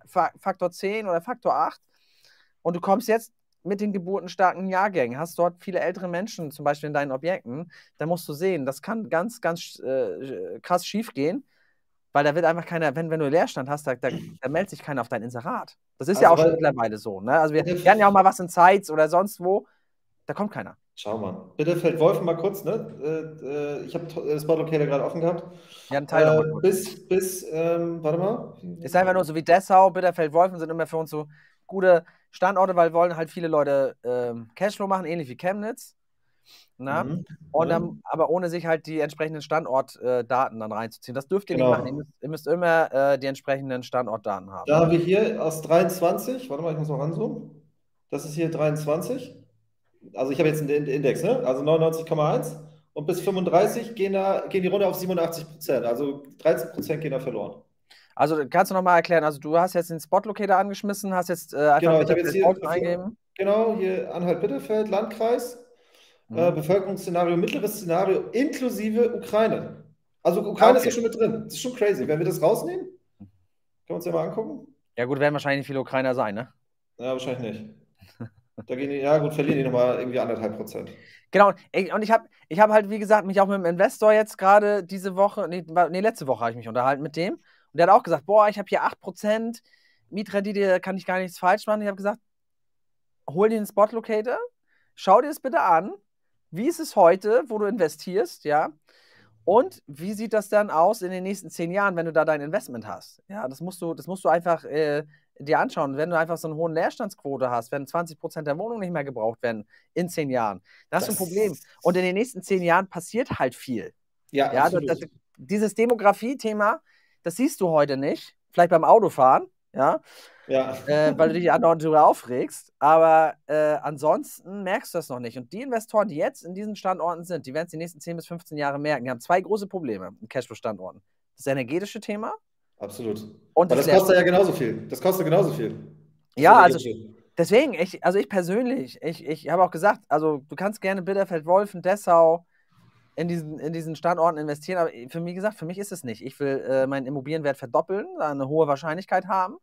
Speaker 2: Faktor 10 oder Faktor 8 und du kommst jetzt mit den geburtenstarken Jahrgängen, hast dort viele ältere Menschen zum Beispiel in deinen Objekten, dann musst du sehen, das kann ganz, ganz äh, krass schief gehen, weil da wird einfach keiner, wenn, wenn du Leerstand hast, da, da, da meldet sich keiner auf dein Inserat. Das ist also ja auch schon mittlerweile so. Ne? Also wir, wir hatten ja auch mal was in Zeitz oder sonst wo, da kommt keiner.
Speaker 1: Schau mal. Bitte fällt Wolfen mal kurz, ne? Äh, äh ich habe das Locator gerade offen gehabt.
Speaker 2: Ja, ein Teil
Speaker 1: äh, Bis, bis ähm, warte mal.
Speaker 2: Ist einfach nur so wie Dessau, Bitterfeld, Wolfen sind immer für uns so gute Standorte, weil wollen halt viele Leute ähm, Cashflow machen, ähnlich wie Chemnitz. Na? Mhm. Und dann, aber ohne sich halt die entsprechenden Standortdaten äh, dann reinzuziehen. Das dürft ihr genau. nicht machen. Ihr müsst, ihr müsst immer äh, die entsprechenden Standortdaten haben.
Speaker 1: Da haben wir hier aus 23, warte mal, ich muss noch ranzoomen. Das ist hier 23 also ich habe jetzt einen Index, ne? also 99,1 und bis 35 gehen, da, gehen die runter auf 87 Prozent. Also 13 Prozent gehen da verloren.
Speaker 2: Also kannst du nochmal erklären, also du hast jetzt den Spot Locator angeschmissen, hast jetzt äh, einfach
Speaker 1: genau, ich jetzt hier, eingeben. Genau, hier Anhalt-Bitterfeld, Landkreis, mhm. äh, Bevölkerungsszenario, mittleres Szenario inklusive Ukraine. Also Ukraine okay. ist ja schon mit drin. Das ist schon crazy. Wenn wir das rausnehmen, können wir uns ja mal angucken.
Speaker 2: Ja gut, werden wahrscheinlich viele Ukrainer sein, ne?
Speaker 1: Ja, wahrscheinlich nicht. Da gehen die, ja gut, verlieren die nochmal irgendwie anderthalb Prozent.
Speaker 2: Genau, und ich habe ich hab halt, wie gesagt, mich auch mit dem Investor jetzt gerade diese Woche, nee, nee, letzte Woche habe ich mich unterhalten mit dem. Und der hat auch gesagt, boah, ich habe hier 8%, Mietrendite kann ich gar nichts falsch machen. Ich habe gesagt, hol dir einen Spot Locator, schau dir das bitte an. Wie ist es heute, wo du investierst, ja? Und wie sieht das dann aus in den nächsten zehn Jahren, wenn du da dein Investment hast? Ja, das musst du, das musst du einfach äh, dir anschauen. Wenn du einfach so eine hohe Leerstandsquote hast, wenn 20 Prozent der Wohnungen nicht mehr gebraucht werden in zehn Jahren, das, das ist ein Problem. Und in den nächsten zehn Jahren passiert halt viel. Ja, ja das, das, dieses Demografie-Thema, das siehst du heute nicht. Vielleicht beim Autofahren, ja. Ja. Äh, weil du dich andauernd darüber aufregst. Aber äh, ansonsten merkst du das noch nicht. Und die Investoren, die jetzt in diesen Standorten sind, die werden es die nächsten 10 bis 15 Jahre merken. Die haben zwei große Probleme in Cashflow-Standorten. Das energetische Thema.
Speaker 1: Absolut. Und das, kostet ja genauso viel. Das kostet genauso viel.
Speaker 2: Ja, also deswegen, ich, also ich persönlich, ich, ich habe auch gesagt, also du kannst gerne Bitterfeld, Wolfen, Dessau in diesen, in diesen Standorten investieren, aber für mich gesagt, für mich ist es nicht. Ich will äh, meinen Immobilienwert verdoppeln, eine hohe Wahrscheinlichkeit haben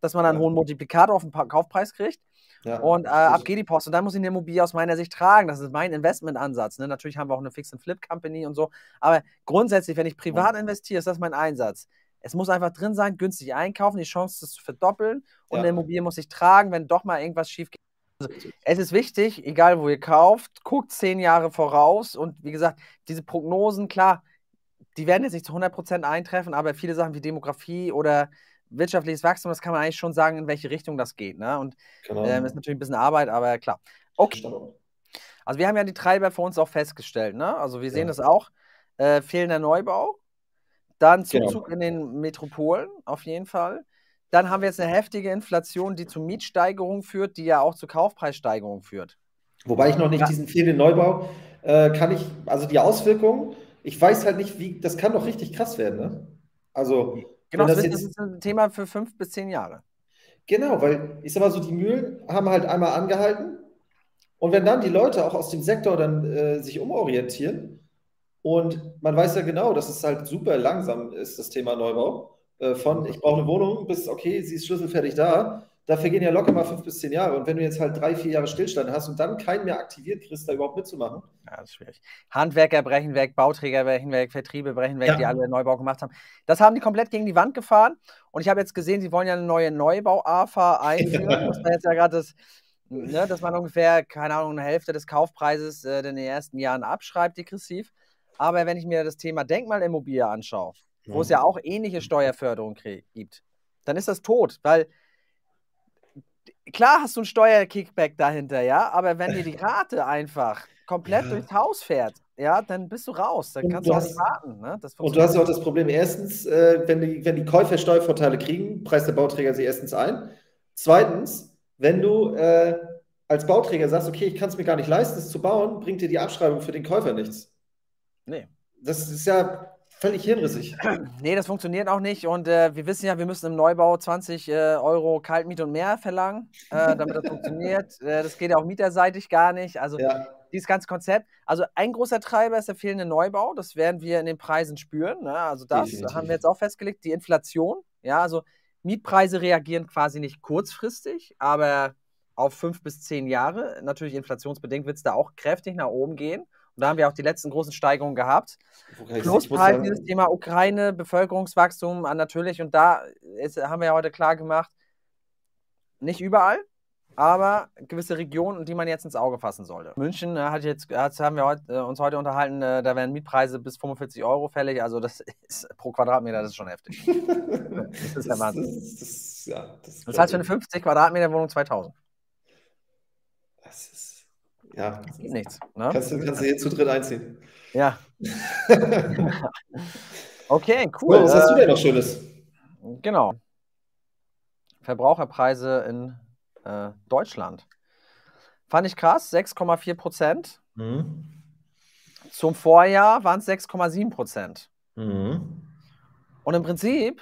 Speaker 2: dass man einen ja. hohen Multiplikator auf den Kaufpreis kriegt. Ja, und äh, ab geht die Post. Und dann muss ich eine Immobilie aus meiner Sicht tragen. Das ist mein Investmentansatz. Ne? Natürlich haben wir auch eine Fix-and-Flip-Company und so. Aber grundsätzlich, wenn ich privat investiere, ist das mein Einsatz. Es muss einfach drin sein, günstig einkaufen, die Chance, das zu verdoppeln. Und eine Immobilie muss ich tragen, wenn doch mal irgendwas schief geht. Also, es ist wichtig, egal wo ihr kauft, guckt zehn Jahre voraus. Und wie gesagt, diese Prognosen, klar, die werden jetzt nicht zu 100% eintreffen, aber viele Sachen wie Demografie oder wirtschaftliches Wachstum, das kann man eigentlich schon sagen, in welche Richtung das geht. Ne? Und genau. ähm, ist natürlich ein bisschen Arbeit, aber klar. Okay. Also wir haben ja die Treiber für uns auch festgestellt. Ne? Also wir sehen ja. das auch. Äh, fehlender Neubau, dann genau. Zuzug genau. in den Metropolen auf jeden Fall. Dann haben wir jetzt eine heftige Inflation, die zu Mietsteigerungen führt, die ja auch zu Kaufpreissteigerungen führt.
Speaker 1: Wobei ich noch nicht ja. diesen fehlenden Neubau, äh, kann ich, also die Auswirkungen, ich weiß halt nicht, wie, das kann doch richtig krass werden. Ne? Also
Speaker 2: Genau, das, das, ist ein Thema für fünf bis zehn Jahre.
Speaker 1: Genau, weil ich sag mal so, die Mühlen haben halt einmal angehalten und wenn dann die Leute auch aus dem Sektor dann äh, sich umorientieren und man weiß ja genau, dass es halt super langsam ist, das Thema Neubau, äh, von ich brauche eine Wohnung bis okay, sie ist schlüsselfertig da, da vergehen ja locker mal fünf bis zehn Jahre. Und wenn du jetzt halt drei, vier Jahre Stillstand hast und dann keinen mehr aktiviert kriegst, da überhaupt mitzumachen.
Speaker 2: Ja, das ist schwierig. Handwerker brechen weg, Bauträger brechen weg, Vertriebe brechen weg, ja. die alle Neubau gemacht haben. Das haben die komplett gegen die Wand gefahren. Und ich habe jetzt gesehen, sie wollen ja eine neue Neubau-AFA einführen. das war jetzt ja gerade das, ne, dass man ungefähr, keine Ahnung, eine Hälfte des Kaufpreises äh, in den ersten Jahren abschreibt, degressiv. Aber wenn ich mir das Thema Denkmalimmobilie anschaue, wo ja. es ja auch ähnliche Steuerförderung gibt, dann ist das tot, weil klar hast du ein Steuerkickback dahinter, ja, aber wenn dir die Rate einfach komplett ja. durchs Haus fährt, ja, dann bist du raus. Dann kannst du, auch nicht warten. Ne?
Speaker 1: und du hast ja auch das Problem, erstens, äh, wenn, die, wenn die Käufer Steuervorteile kriegen, preist der Bauträger sie erstens ein. Zweitens, wenn du äh, als Bauträger sagst, okay, ich kann es mir gar nicht leisten, es zu bauen, bringt dir die Abschreibung für den Käufer nichts. Nee. Das ist ja völlig hirnrissig.
Speaker 2: Nee, das funktioniert auch nicht. Und äh, wir wissen ja, wir müssen im Neubau 20 äh, Euro Kaltmiete und mehr verlangen, äh, damit das funktioniert. Äh, das geht ja auch mieterseitig gar nicht. Also ja. dieses ganze Konzept. Also ein großer Treiber ist der fehlende Neubau. Das werden wir in den Preisen spüren. Ne? Also das Definitiv. haben wir jetzt auch festgelegt. Die Inflation. Ja, also Mietpreise reagieren quasi nicht kurzfristig, aber auf fünf bis zehn Jahre. Natürlich inflationsbedingt wird es da auch kräftig nach oben gehen. Da haben wir auch die letzten großen Steigerungen gehabt. Plus halt dieses Thema Ukraine, Bevölkerungswachstum natürlich. Und da ist, haben wir ja heute klar gemacht, nicht überall, aber gewisse Regionen, die man jetzt ins Auge fassen sollte. München äh, hat jetzt, hat, haben wir heute, äh, uns heute unterhalten, äh, da werden Mietpreise bis 45 Euro fällig. Also das ist pro Quadratmeter, das ist schon heftig. das ist der Wahnsinn. Das, das, ja, das, das heißt für eine 50 Quadratmeter Wohnung 2000.
Speaker 1: Das ist ja.
Speaker 2: Das geht nichts.
Speaker 1: Ne? Kannst, du, kannst du hier zu dritt einziehen.
Speaker 2: Ja. okay, cool.
Speaker 1: was hast du denn noch Schönes?
Speaker 2: Genau. Verbraucherpreise in äh, Deutschland. Fand ich krass, 6,4 Prozent. Mhm. Zum Vorjahr waren es 6,7 Prozent. Mhm. Und im Prinzip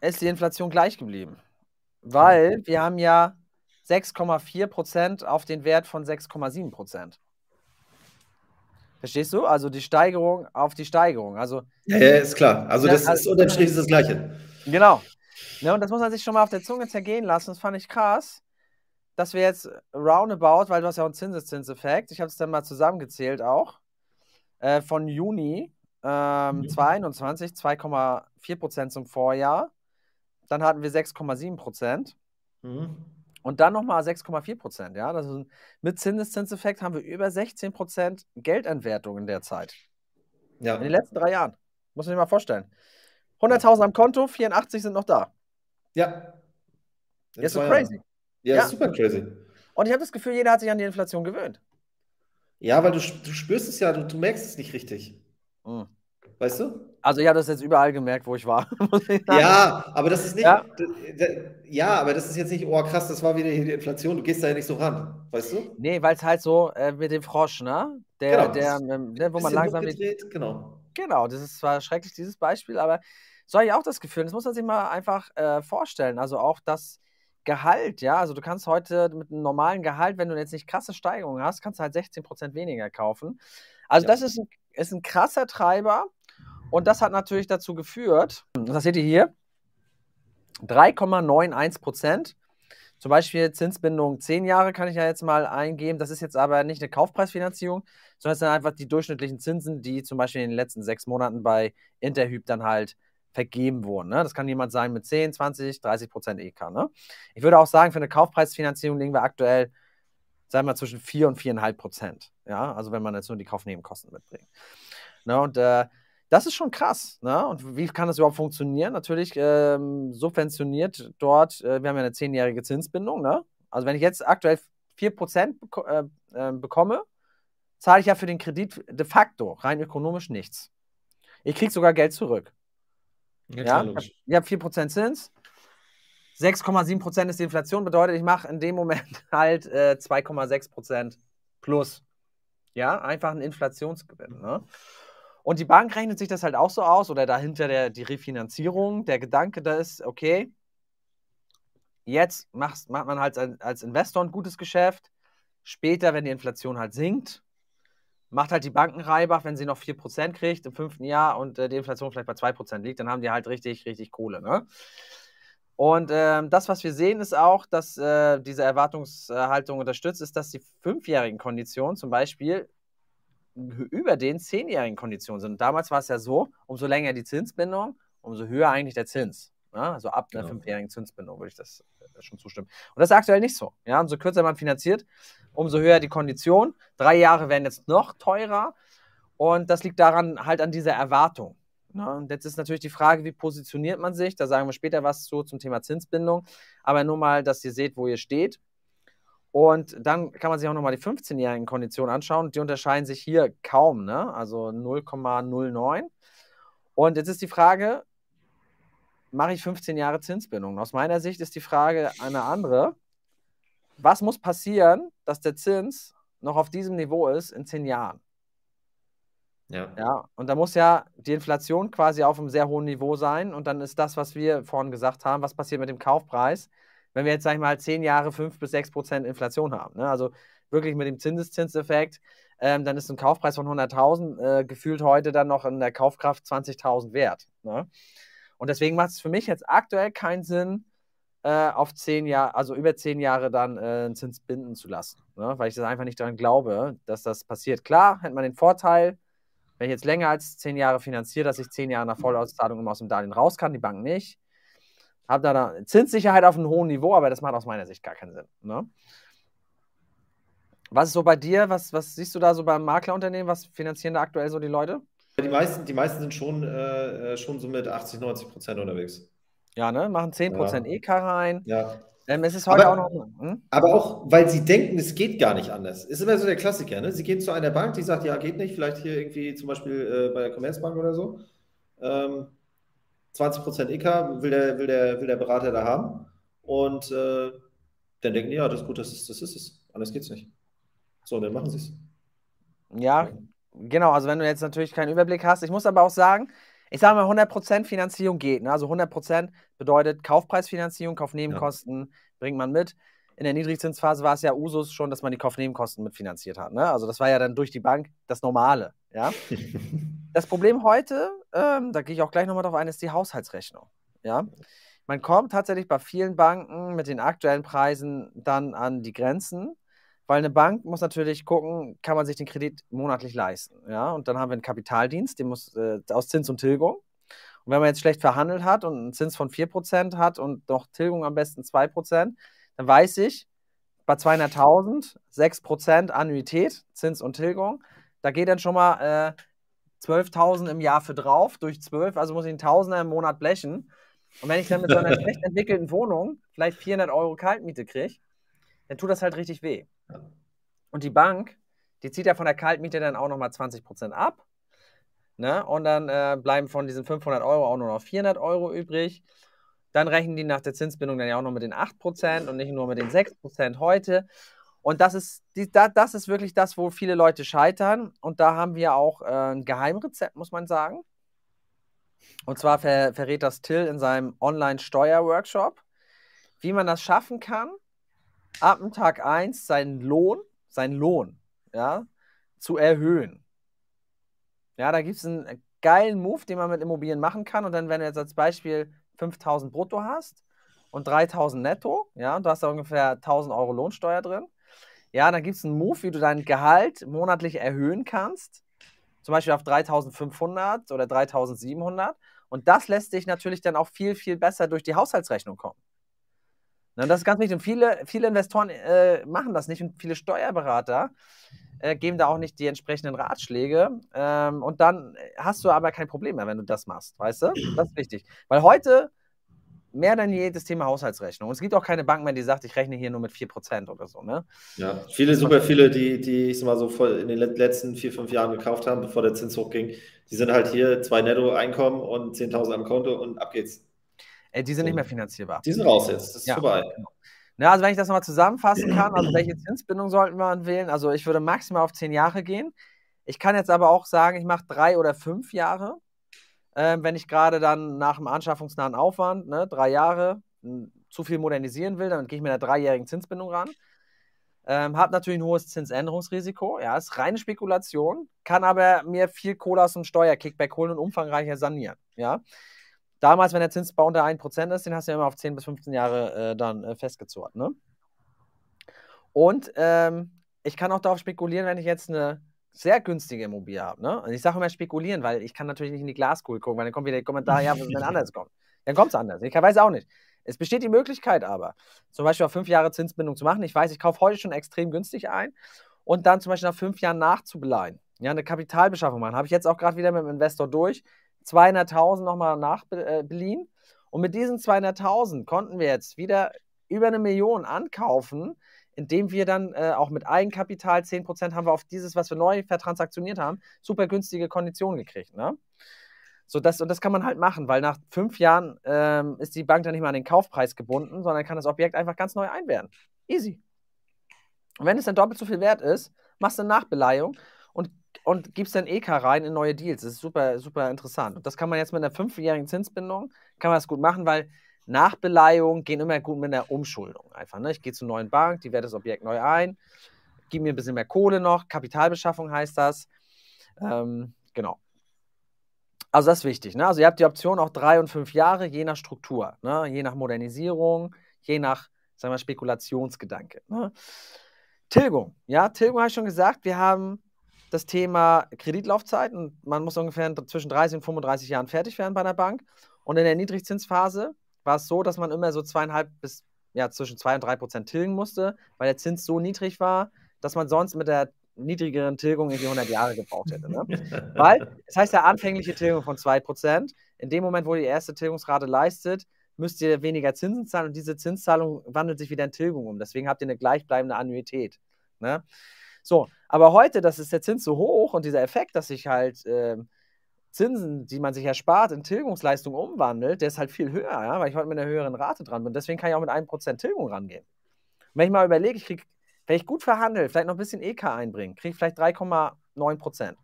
Speaker 2: ist die Inflation gleich geblieben. Weil wir haben ja 6,4 Prozent auf den Wert von 6,7 Prozent. Verstehst du? Also die Steigerung auf die Steigerung. Also,
Speaker 1: ja, ja ist klar. Also das also, ist unterm Strich das Gleiche.
Speaker 2: Genau. Ja, und das muss man sich schon mal auf der Zunge zergehen lassen. Das fand ich krass, dass wir jetzt roundabout, weil du hast ja auch einen Zinseszinseffekt, ich habe es dann mal zusammengezählt auch, äh, von Juni ähm, mhm. 22, 2,4 Prozent zum Vorjahr, dann hatten wir 6,7 Prozent.
Speaker 1: Mhm.
Speaker 2: Und dann nochmal 6,4 Prozent. Ja? Das ist, mit Zinseszinseffekt haben wir über 16 Prozent Geldentwertung in der Zeit.
Speaker 1: Ja.
Speaker 2: In den letzten drei Jahren. Muss man sich mal vorstellen. 100.000 am Konto, 84 sind noch da.
Speaker 1: Ja.
Speaker 2: Das ist so crazy.
Speaker 1: Ja,
Speaker 2: Ja.
Speaker 1: ist super crazy.
Speaker 2: Und ich habe das Gefühl, jeder hat sich an die Inflation gewöhnt.
Speaker 1: Ja, weil du, du spürst es ja, du, du merkst es nicht richtig.
Speaker 2: Mhm.
Speaker 1: Weißt du?
Speaker 2: Also ich habe das jetzt überall gemerkt, wo ich war. ich.
Speaker 1: Ja, aber das ist nicht.
Speaker 2: Ja.
Speaker 1: Ja, aber das ist jetzt nicht, oh krass, das war wieder die Inflation. Du gehst da ja nicht so ran. Weißt du?
Speaker 2: Nee, weil es halt so äh, mit dem Frosch, ne? Der,
Speaker 1: Genau.
Speaker 2: der, ne, wo man langsam.
Speaker 1: hochgedreht, genau.
Speaker 2: Genau, das ist zwar schrecklich, dieses Beispiel, aber so habe ich auch das Gefühl, das muss man sich mal einfach äh, vorstellen. Also auch das Gehalt, ja, also du kannst heute mit einem normalen Gehalt, wenn du jetzt nicht krasse Steigerungen hast, kannst du halt 16% weniger kaufen. Also
Speaker 1: Ja.
Speaker 2: das ist ein, ist ein krasser Treiber und das hat natürlich dazu geführt, das seht ihr hier, 3,91%. Zum Beispiel Zinsbindung 10 Jahre kann ich ja jetzt mal eingeben. Das ist jetzt aber nicht eine Kaufpreisfinanzierung, sondern es sind einfach die durchschnittlichen Zinsen, die zum Beispiel in den letzten sechs Monaten bei Interhyp dann halt vergeben wurden. Ne? Das kann jemand sein mit 10, 20, 30 Prozent EK. Ne? Ich würde auch sagen, für eine Kaufpreisfinanzierung liegen wir aktuell, sagen wir mal, zwischen 4 und 4,5 Prozent. Ja? Also wenn man jetzt nur die Kaufnebenkosten mitbringt. Ne? Und äh, das ist schon krass. Ne? Und wie kann das überhaupt funktionieren? Natürlich ähm, subventioniert dort, äh, wir haben ja eine zehnjährige Zinsbindung. Ne? Also wenn ich jetzt aktuell 4% beko äh, äh, bekomme, zahle ich ja für den Kredit de facto rein ökonomisch nichts. Ich kriege sogar Geld zurück.
Speaker 1: Ja,
Speaker 2: Ja, ich habe
Speaker 1: logisch.
Speaker 2: hab 4% Zins. 6,7% ist die Inflation, bedeutet, ich mache in dem Moment halt äh, 2,6% plus. Ja, einfach ein Inflationsgewinn. Ne? Und die Bank rechnet sich das halt auch so aus, oder dahinter der, die Refinanzierung. Der Gedanke da ist, okay, jetzt macht, man halt als, als Investor ein gutes Geschäft. Später, wenn die Inflation halt sinkt, macht halt die Banken Reibach, wenn sie noch 4% kriegt im fünften Jahr und äh, die Inflation vielleicht bei 2% liegt, dann haben die halt richtig, richtig Kohle. Ne? Und ähm, das, was wir sehen, ist auch, dass äh, diese Erwartungshaltung unterstützt, ist, dass die fünfjährigen Konditionen zum Beispiel über den zehnjährigen Konditionen sind. Und damals war es ja so, umso länger die Zinsbindung, umso höher eigentlich der Zins. Ja? Also ab einer
Speaker 1: Genau.
Speaker 2: fünfjährigen Zinsbindung würde ich das äh, schon zustimmen. Und das ist aktuell nicht so. Ja? Umso kürzer man finanziert, umso höher die Kondition. Drei Jahre werden jetzt noch teurer. Und das liegt daran, halt an dieser Erwartung. Ne? Und jetzt ist natürlich die Frage, wie positioniert man sich? Da sagen wir später was zu zum Thema Zinsbindung. Aber nur mal, dass ihr seht, wo ihr steht. Und dann kann man sich auch nochmal die 15-jährigen Konditionen anschauen. Die unterscheiden sich hier kaum, ne? also 0,09. Und jetzt ist die Frage, mache ich 15 Jahre Zinsbindung? Aus meiner Sicht ist die Frage eine andere. Was muss passieren, dass der Zins noch auf diesem Niveau ist in 10 Jahren?
Speaker 1: Ja.
Speaker 2: Ja, und da muss ja die Inflation quasi auf einem sehr hohen Niveau sein. Und dann ist das, was wir vorhin gesagt haben, was passiert mit dem Kaufpreis, wenn wir jetzt, sag ich mal, zehn Jahre 5 bis 6 Prozent Inflation haben. Ne? Also wirklich mit dem Zinseszinseffekt, ähm, dann ist ein Kaufpreis von 100.000 äh, gefühlt heute dann noch in der Kaufkraft 20.000 wert. Ne? Und deswegen macht es für mich jetzt aktuell keinen Sinn, äh, auf zehn Jahre, also über zehn Jahre dann äh, einen Zins binden zu lassen. Ne? Weil ich das einfach nicht daran glaube, dass das passiert. Klar, hätte man den Vorteil, wenn ich jetzt länger als zehn Jahre finanziere, dass ich zehn Jahre nach Vollauszahlung immer aus dem Darlehen raus kann, die Bank nicht. Habe da eine Zinssicherheit auf einem hohen Niveau, aber das macht aus meiner Sicht gar keinen Sinn. Ne? Was ist so bei dir? Was, was siehst du da so beim Maklerunternehmen? Was finanzieren da aktuell so die Leute?
Speaker 1: Die meisten, die meisten sind schon, äh, schon so mit 80, 90 Prozent unterwegs.
Speaker 2: Ja, ne? Machen 10%
Speaker 1: Ja.
Speaker 2: EK rein.
Speaker 1: Ja.
Speaker 2: Ähm, es ist heute
Speaker 1: Aber-
Speaker 2: auch noch. Hm?
Speaker 1: Aber auch, weil sie denken, es geht gar nicht anders. Ist immer so der Klassiker, ne? Sie gehen zu einer Bank, die sagt, ja, geht nicht, vielleicht hier irgendwie zum Beispiel äh, bei der Commerzbank oder so. Ähm, 20% EK will der, will, der, will der Berater da haben. Und äh, dann denken die, ja, das ist gut, das ist, das ist es. Anders geht's nicht. So, und dann machen sie es.
Speaker 2: Ja, genau. Also, wenn du jetzt natürlich keinen Überblick hast. Ich muss aber auch sagen, ich sage mal, 100% Finanzierung geht. Ne? Also 100% bedeutet Kaufpreisfinanzierung, Kaufnebenkosten bringt man mit. In der Niedrigzinsphase war es ja Usus schon, dass man die Kaufnebenkosten mitfinanziert hat. Ne? Also das war ja dann durch die Bank das Normale. Ja? Das Problem heute, ähm, da gehe ich auch gleich nochmal drauf ein, ist die Haushaltsrechnung. Ja? Man kommt tatsächlich bei vielen Banken mit den aktuellen Preisen dann an die Grenzen, weil eine Bank muss natürlich gucken, kann man sich den Kredit monatlich leisten. Ja? Und dann haben wir einen Kapitaldienst, den muss äh, aus Zins und Tilgung. Und wenn man jetzt schlecht verhandelt hat und einen Zins von 4% hat und noch Tilgung am besten 2%, dann weiß ich, bei 200.000 6% Annuität, Zins und Tilgung, da geht dann schon mal äh, 12.000 im Jahr für drauf, durch 12, also muss ich einen Tausender im Monat blechen. Und wenn ich dann mit so einer schlecht entwickelten Wohnung vielleicht 400 Euro Kaltmiete kriege, dann tut das halt richtig weh. Und die Bank, die zieht ja von der Kaltmiete dann auch nochmal 20% ab. Ne? Und dann äh, bleiben von diesen 500 Euro auch nur noch 400 Euro übrig. Dann rechnen die nach der Zinsbindung dann ja auch noch mit den 8% und nicht nur mit den 6% heute. Und das ist, die, da, das ist wirklich das, wo viele Leute scheitern. Und da haben wir auch äh, ein Geheimrezept, muss man sagen. Und zwar ver, verrät das Till in seinem Online-Steuer-Workshop, wie man das schaffen kann, ab dem Tag 1 seinen Lohn, seinen Lohn, ja, zu erhöhen. Ja, da gibt es einen geilen Move, den man mit Immobilien machen kann. Und dann, wenn du jetzt als Beispiel 5000 brutto hast und 3000 netto, ja, und du hast da ungefähr 1000 Euro Lohnsteuer drin, ja, dann gibt es einen Move, wie du dein Gehalt monatlich erhöhen kannst. Zum Beispiel auf 3500 oder 3700. Und das lässt sich natürlich dann auch viel, viel besser durch die Haushaltsrechnung kommen. Und das ist ganz wichtig. Und viele, viele Investoren äh, machen das nicht und viele Steuerberater äh, geben da auch nicht die entsprechenden Ratschläge. Ähm, und dann hast du aber kein Problem mehr, wenn du das machst, weißt du? Das ist wichtig. Weil heute mehr denn je das Thema Haushaltsrechnung. Und es gibt auch keine Bank mehr, die sagt, ich rechne hier nur mit 4% oder so. Ne?
Speaker 1: Ja, viele, super viele, die, die ich sag mal so in den letzten vier, fünf Jahren gekauft haben, bevor der Zins hochging, die sind halt hier zwei Netto-Einkommen und 10.000 am Konto und ab geht's.
Speaker 2: Ey, die sind so. nicht mehr finanzierbar.
Speaker 1: Die sind raus jetzt, das ist ja, vorbei.
Speaker 2: Genau. Ja, also wenn ich das nochmal zusammenfassen kann, also welche Zinsbindung sollten wir wählen? Also ich würde maximal auf zehn Jahre gehen. Ich kann jetzt aber auch sagen, ich mache drei oder fünf Jahre, äh, wenn ich gerade dann nach dem anschaffungsnahen Aufwand, ne, drei Jahre, zu viel modernisieren will, dann gehe ich mit einer dreijährigen Zinsbindung ran. Ähm, habe natürlich ein hohes Zinsänderungsrisiko, ja, ist reine Spekulation, kann aber mir viel Kohle aus dem Steuerkickback holen und umfangreicher sanieren, ja. Damals, wenn der Zinsbau unter 1% ist, den hast du ja immer auf 10 bis 15 Jahre äh, dann äh, festgezurrt. Ne? Und ähm, ich kann auch darauf spekulieren, wenn ich jetzt eine sehr günstige Immobilie habe. Ne? Und ich sage immer spekulieren, weil ich kann natürlich nicht in die Glaskugel gucken, weil dann kommt wieder der Kommentar, ja, was denn anders kommt. Dann kommt es anders. Ich weiß auch nicht. Es besteht die Möglichkeit aber, zum Beispiel auf fünf Jahre Zinsbindung zu machen. Ich weiß, ich kaufe heute schon extrem günstig ein und dann zum Beispiel nach fünf Jahren nachzubeleihen. Ja, eine Kapitalbeschaffung machen. Habe ich jetzt auch gerade wieder mit dem Investor durch. 200.000 nochmal nachbeliehen. Äh, und mit diesen 200.000 konnten wir jetzt wieder über eine Million ankaufen, indem wir dann äh, auch mit Eigenkapital 10% haben wir auf dieses, was wir neu vertransaktioniert haben, super günstige Konditionen gekriegt. Ne? So das, und das kann man halt machen, weil nach fünf Jahren ähm, ist die Bank dann nicht mehr an den Kaufpreis gebunden, sondern kann das Objekt einfach ganz neu einwerten. Easy. Und wenn es dann doppelt so viel wert ist, machst du eine Nachbeleihung und und gibst dann EK rein in neue Deals. Das ist super, super interessant. Und das kann man jetzt mit einer fünfjährigen Zinsbindung, kann man das gut machen, weil Nachbeleihungen gehen immer gut mit einer Umschuldung. Einfach, ne? Ich gehe zur neuen Bank, die werte das Objekt neu ein, gib mir ein bisschen mehr Kohle noch, Kapitalbeschaffung heißt das. Ähm, genau. Also das ist wichtig. Ne? Also ihr habt die Option auch drei und fünf Jahre, je nach Struktur, ne? je nach Modernisierung, je nach, sagen wir, Spekulationsgedanke. Ne? Tilgung. Ja, Tilgung habe ich schon gesagt, wir haben das Thema Kreditlaufzeit und man muss ungefähr zwischen 30 und 35 Jahren fertig werden bei einer Bank. Und in der Niedrigzinsphase war es so, dass man immer so zweieinhalb bis ja, zwischen zwei und drei Prozent tilgen musste, weil der Zins so niedrig war, dass man sonst mit der niedrigeren Tilgung irgendwie 100 Jahre gebraucht hätte. Ne? weil, das heißt ja anfängliche Tilgung von 2%. In dem Moment, wo die erste Tilgungsrate leistet, müsst ihr weniger Zinsen zahlen und diese Zinszahlung wandelt sich wieder in Tilgung um. Deswegen habt ihr eine gleichbleibende Annuität. Ne? So, aber heute, das ist der Zins so hoch und dieser Effekt, dass sich halt äh, Zinsen, die man sich erspart, in Tilgungsleistung umwandelt, der ist halt viel höher, ja, weil ich heute mit einer höheren Rate dran bin. Deswegen kann ich auch mit 1% Tilgung rangehen. Und wenn ich mal überlege, ich kriege, wenn ich gut verhandle, vielleicht noch ein bisschen EK einbringen, kriege ich vielleicht 3,9%.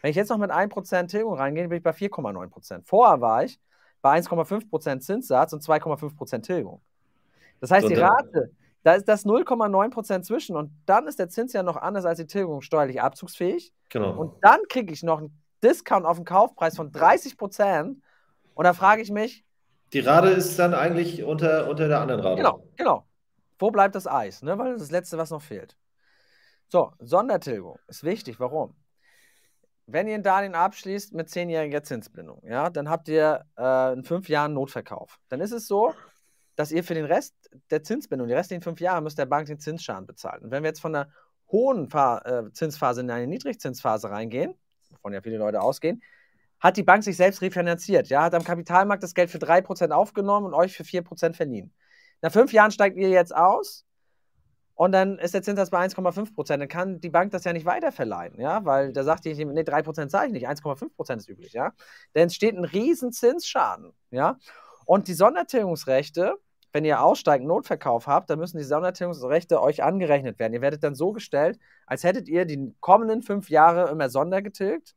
Speaker 2: Wenn ich jetzt noch mit 1% Tilgung reingehe, bin ich bei 4,9%. Vorher war ich bei 1,5% Zinssatz und 2,5% Tilgung. Das heißt, die Rate, da ist das 0,9% zwischen und dann ist der Zins ja noch anders als die Tilgung steuerlich abzugsfähig. Genau. Und dann kriege ich noch einen Discount auf den Kaufpreis von 30%. Und da frage ich mich.
Speaker 1: Die Rate ist dann eigentlich unter, unter der anderen Rate.
Speaker 2: Genau, genau. Wo bleibt das Eis? Ne? Weil das ist das Letzte, was noch fehlt. So, Sondertilgung ist wichtig. Warum? wenn ihr ein Darlehen abschließt mit zehnjähriger Zinsbindung, ja, dann habt ihr äh, in fünf Jahren Notverkauf. Dann ist es so, dass ihr für den Rest der Zinsbindung, die restlichen fünf Jahre, müsst der Bank den Zinsschaden bezahlen. Und wenn wir jetzt von einer hohen Fa äh, Zinsphase in eine Niedrigzinsphase reingehen, wovon ja viele Leute ausgehen, hat die Bank sich selbst refinanziert. Ja, hat am Kapitalmarkt das Geld für 3% aufgenommen und euch für 4% verliehen. Nach fünf Jahren steigt ihr jetzt aus und dann ist der Zinssatz bei 1,5 Prozent. Dann kann die Bank das ja nicht weiterverleihen, ja, weil da sagt die, nee, 3 Prozent zahle ich nicht, 1,5 Prozent ist üblich, ja. Dann entsteht ein riesen Zinsschaden, ja. Und die Sondertilgungsrechte, wenn ihr aussteigt, Notverkauf habt, dann müssen die Sondertilgungsrechte euch angerechnet werden. Ihr werdet dann so gestellt, als hättet ihr die kommenden fünf Jahre immer Sonder getilgt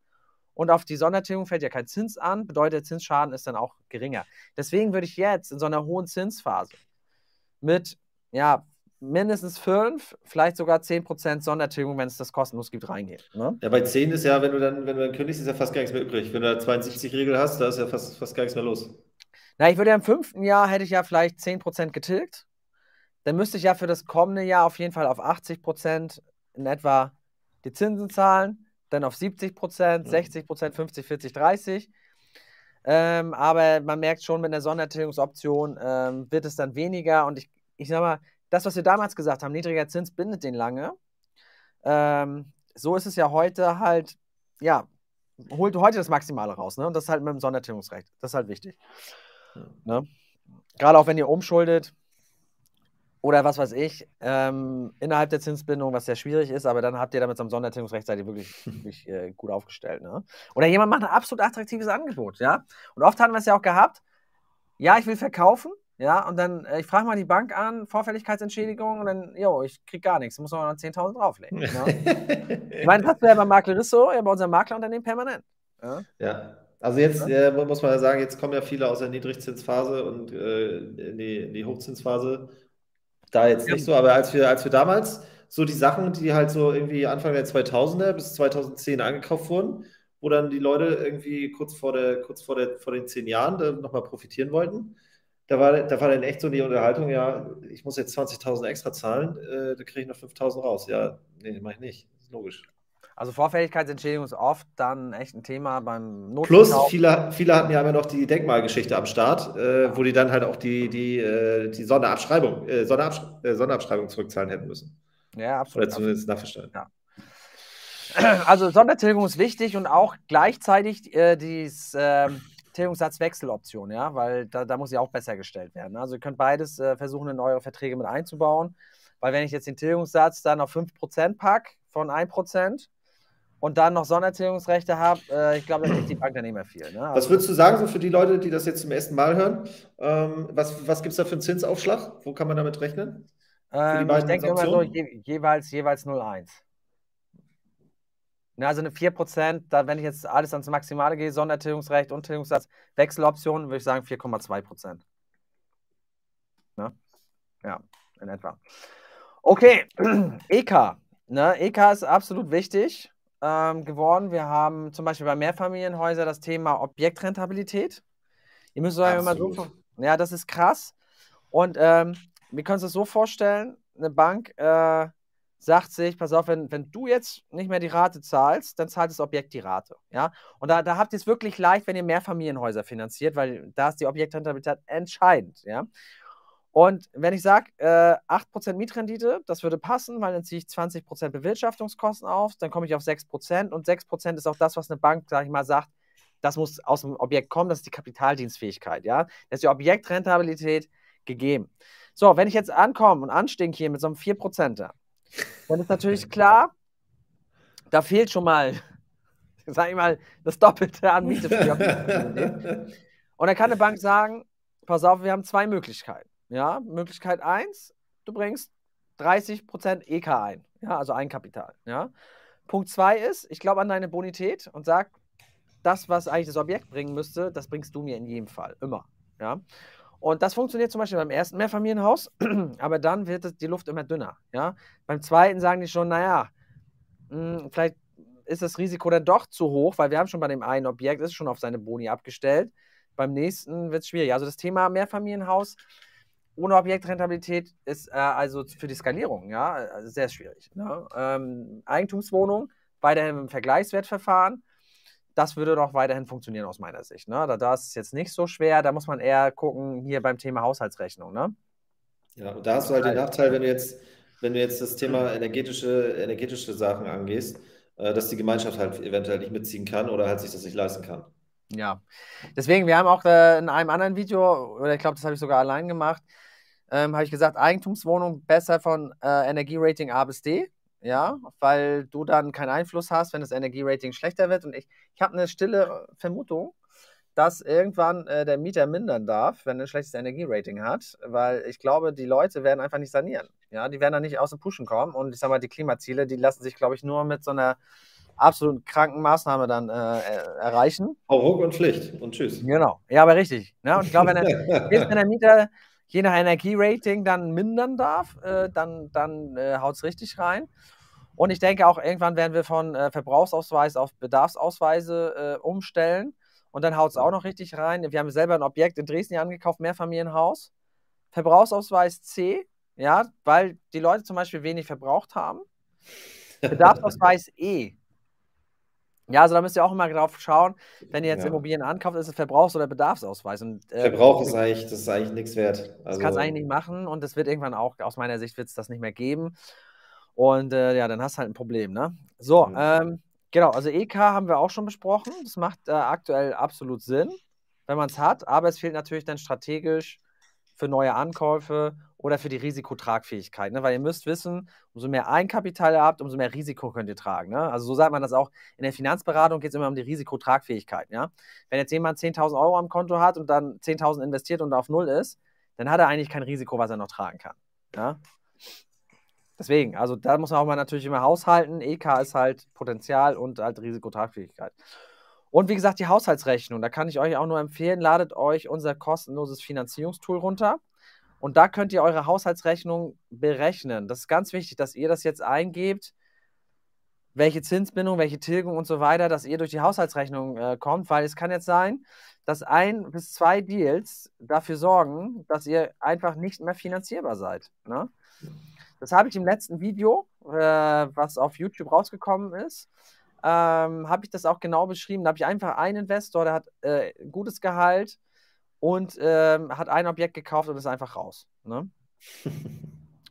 Speaker 2: und auf die Sondertilgung fällt ja kein Zins an, bedeutet der Zinsschaden ist dann auch geringer. Deswegen würde ich jetzt in so einer hohen Zinsphase mit ja, mindestens 5, vielleicht sogar 10% Sondertilgung, wenn es das kostenlos gibt, reingehen. Ne?
Speaker 1: Ja, bei 10 ist ja, wenn du dann, wenn du dann kündigst, ist ja fast gar nichts mehr übrig. Wenn du da 72-Regel hast, da ist ja fast, fast gar nichts mehr los.
Speaker 2: Na, ich würde ja im fünften Jahr hätte ich ja vielleicht 10% getilgt. Dann müsste ich ja für das kommende Jahr auf jeden Fall auf 80% in etwa die Zinsen zahlen, dann auf 70%, 60%, 50, 40, 30. Ähm, aber man merkt schon, mit der Sondertilgungsoption ähm, wird es dann weniger. Und ich, ich sag mal, das, was wir damals gesagt haben, niedriger Zins bindet den lange. Ähm, so ist es ja heute halt, ja, holt heute das Maximale raus, ne? Und das halt mit dem Sondertilgungsrecht. Das ist halt wichtig. Ne? Gerade auch wenn ihr umschuldet oder was weiß ich, ähm, innerhalb der Zinsbindung, was sehr schwierig ist, aber dann habt ihr damit zum Sondertilgungsrecht seid ihr wirklich, wirklich äh, gut aufgestellt. Ne? Oder jemand macht ein absolut attraktives Angebot, ja. Und oft haben wir es ja auch gehabt, ja, ich will verkaufen, ja, und dann, äh, ich frage mal die Bank an, Vorfälligkeitsentschädigung, und dann, jo, ich krieg gar nichts, muss man noch 10.000 drauflegen. Ne? ich meine, das wäre bei Makler so, ja, bei unserem Maklerunternehmen permanent.
Speaker 1: Ja, ja. also jetzt äh, muss man ja sagen, jetzt kommen ja viele aus der Niedrigzinsphase und äh, in, die, in die Hochzinsphase. Da jetzt ja. nicht so, aber als wir, als wir damals so die Sachen, die halt so irgendwie Anfang der 2000er bis 2010 angekauft wurden, wo dann die Leute irgendwie kurz vor, der, kurz vor, der, vor den zehn Jahren nochmal profitieren wollten, da war, da war dann echt so die Unterhaltung, ja, ich muss jetzt 20.000 extra zahlen, äh, da kriege ich noch 5.000 raus. Ja, nee, mache ich nicht. Das ist logisch.
Speaker 2: Also Vorfälligkeitsentschädigung ist oft dann echt ein Thema beim
Speaker 1: Notverkauf. Plus, viele, viele hatten ja immer noch die Denkmalgeschichte am Start, äh, wo die dann halt auch die, die, äh, die Sonderabschreibung, äh, Sonderabsch äh, Sonderabschreibung zurückzahlen hätten müssen.
Speaker 2: Ja, absolut.
Speaker 1: Oder zumindest nachverstanden. Ja.
Speaker 2: Also Sondertilgung ist wichtig und auch gleichzeitig äh, dies, äh, Tilgungssatzwechseloption, ja, weil da, da muss ja auch besser gestellt werden. Also ihr könnt beides äh, versuchen, in eure Verträge mit einzubauen, weil wenn ich jetzt den Tilgungssatz dann auf 5% packe von 1% und dann noch Sondertilgungsrechte habe, äh, ich glaube, dann kriegt die Bank dann nicht mehr viel. Ne?
Speaker 1: Also, was würdest du sagen, so für die Leute, die das jetzt zum ersten Mal hören? Ähm, was was gibt es da für einen Zinsaufschlag? Wo kann man damit rechnen?
Speaker 2: Ähm, ich denke immer so je, jeweils, jeweils 0,1. Ne, also eine 4%, da, wenn ich jetzt alles ans Maximale gehe, Sondertilgungsrecht und Tilgungssatz, Wechseloptionen, würde ich sagen 4,2%. Ne? Ja, in etwa. Okay, EK. Ne? EK ist absolut wichtig ähm, geworden. Wir haben zum Beispiel bei Mehrfamilienhäusern das Thema Objektrentabilität. Ihr müsst euch immer so. Ja, das ist krass. Und ähm, wir können uns das so vorstellen: eine Bank äh, sagt sich, pass auf, wenn, wenn du jetzt nicht mehr die Rate zahlst, dann zahlt das Objekt die Rate. Ja? Und da, da habt ihr es wirklich leicht, wenn ihr Mehrfamilienhäuser finanziert, weil da ist die Objektrentabilität entscheidend. Ja? Und wenn ich sage, äh, 8% Mietrendite, das würde passen, weil dann ziehe ich 20% Bewirtschaftungskosten auf, dann komme ich auf 6% und 6% ist auch das, was eine Bank, sage ich mal, sagt, das muss aus dem Objekt kommen, das ist die Kapitaldienstfähigkeit. Ja? Das ist die Objektrentabilität gegeben. So, wenn ich jetzt ankomme und anstink hier mit so einem 4%er, dann ist natürlich klar, da fehlt schon mal, sag ich mal, das Doppelte an Miete für die Und dann kann eine Bank sagen, pass auf, wir haben zwei Möglichkeiten. Ja, Möglichkeit 1, du bringst 30% EK ein, ja, also Eigenkapital. Ja. Punkt 2 ist, ich glaube an deine Bonität und sag, das, was eigentlich das Objekt bringen müsste, das bringst du mir in jedem Fall, immer. Ja. Und das funktioniert zum Beispiel beim ersten Mehrfamilienhaus, aber dann wird die Luft immer dünner. Ja? Beim zweiten sagen die schon, naja, hm, vielleicht ist das Risiko dann doch zu hoch, weil wir haben schon bei dem einen Objekt, ist schon auf seine Boni abgestellt. Beim nächsten wird es schwierig. Also das Thema Mehrfamilienhaus ohne Objektrentabilität ist äh, also für die Skalierung ja, sehr schwierig. Ne? Ähm, Eigentumswohnung, weiterhin im Vergleichswertverfahren. das würde doch weiterhin funktionieren aus meiner Sicht. Ne? Da, das ist jetzt nicht so schwer, da muss man eher gucken, hier beim Thema Haushaltsrechnung. Ne?
Speaker 1: Ja, und da hast du halt den Nachteil, wenn du jetzt, wenn du jetzt das Thema energetische, energetische Sachen angehst, äh, dass die Gemeinschaft halt eventuell nicht mitziehen kann oder halt sich das nicht leisten kann.
Speaker 2: Ja, deswegen, wir haben auch äh, in einem anderen Video, oder ich glaube, das habe ich sogar allein gemacht, ähm, habe ich gesagt, Eigentumswohnung besser von äh, Energierating A bis D ja, weil du dann keinen Einfluss hast, wenn das Energierating schlechter wird. Und ich, ich habe eine stille Vermutung, dass irgendwann äh, der Mieter mindern darf, wenn er ein schlechtes Energierating hat, weil ich glaube, die Leute werden einfach nicht sanieren. Ja, die werden dann nicht aus dem Pushen kommen. Und ich sage mal, die Klimaziele, die lassen sich, glaube ich, nur mit so einer absolut kranken Maßnahme dann äh, erreichen.
Speaker 1: Auch Ruck und Pflicht und tschüss.
Speaker 2: Genau, ja, aber richtig. Ne? Und ich glaube, wenn, wenn der Mieter je nach Energierating dann mindern darf, äh, dann, dann äh, haut es richtig rein. Und ich denke auch, irgendwann werden wir von äh, Verbrauchsausweis auf Bedarfsausweise äh, umstellen. Und dann haut es auch noch richtig rein. Wir haben selber ein Objekt in Dresden hier angekauft, Mehrfamilienhaus. Verbrauchsausweis C, ja, weil die Leute zum Beispiel wenig verbraucht haben. Bedarfsausweis E. Ja, also da müsst ihr auch immer drauf schauen, wenn ihr jetzt ja. Immobilien ankauft, ist es Verbrauchs- oder Bedarfsausweis. Und,
Speaker 1: äh, Verbrauch ist eigentlich, das ist eigentlich nichts wert.
Speaker 2: Also, das kannst du eigentlich nicht machen und das wird irgendwann auch, aus meiner Sicht wird es das nicht mehr geben. Und äh, ja, dann hast du halt ein Problem, ne? So, mhm. ähm, genau, also EK haben wir auch schon besprochen. Das macht äh, aktuell absolut Sinn, wenn man es hat, aber es fehlt natürlich dann strategisch für neue Ankäufe oder für die Risikotragfähigkeit. Ne? Weil ihr müsst wissen, umso mehr Eigenkapital ihr habt, umso mehr Risiko könnt ihr tragen. Ne? Also so sagt man das auch. In der Finanzberatung geht es immer um die Risikotragfähigkeit. Ja? Wenn jetzt jemand 10.000 Euro am Konto hat und dann 10.000 investiert und auf Null ist, dann hat er eigentlich kein Risiko, was er noch tragen kann. Ja? Deswegen, also da muss man auch mal natürlich immer haushalten. EK ist halt Potenzial und halt Risikotragfähigkeit. Und wie gesagt, die Haushaltsrechnung, da kann ich euch auch nur empfehlen, ladet euch unser kostenloses Finanzierungstool runter. Und da könnt ihr eure Haushaltsrechnung berechnen. Das ist ganz wichtig, dass ihr das jetzt eingebt, welche Zinsbindung, welche Tilgung und so weiter, dass ihr durch die Haushaltsrechnung äh, kommt, weil es kann jetzt sein, dass ein bis zwei Deals dafür sorgen, dass ihr einfach nicht mehr finanzierbar seid. Ne? Das habe ich im letzten Video, äh, was auf YouTube rausgekommen ist, ähm, habe ich das auch genau beschrieben. Da habe ich einfach einen Investor, der hat äh, gutes Gehalt, und ähm, hat ein Objekt gekauft und ist einfach raus. Ne?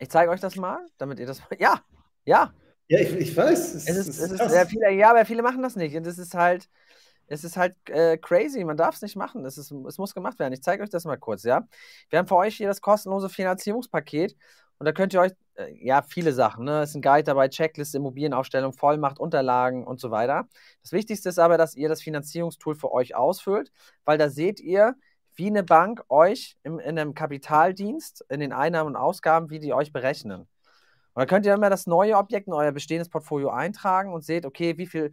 Speaker 2: Ich zeige euch das mal, damit ihr das. Ja, ja.
Speaker 1: Ja, ich, ich weiß.
Speaker 2: Es, es ist, es ist sehr viele, ja, aber viele machen das nicht. Und es ist halt, es ist halt äh, crazy. Man darf es nicht machen. Es, ist, es muss gemacht werden. Ich zeige euch das mal kurz, ja. Wir haben für euch hier das kostenlose Finanzierungspaket und da könnt ihr euch, äh, ja, viele Sachen, ne? Es ist ein Guide dabei, Checkliste, Immobilienaufstellung, Vollmacht, Unterlagen und so weiter. Das Wichtigste ist aber, dass ihr das Finanzierungstool für euch ausfüllt, weil da seht ihr, wie eine Bank euch im, in einem Kapitaldienst, in den Einnahmen und Ausgaben, wie die euch berechnen. Und dann könnt ihr immer das neue Objekt in euer bestehendes Portfolio eintragen und seht, okay, wie viel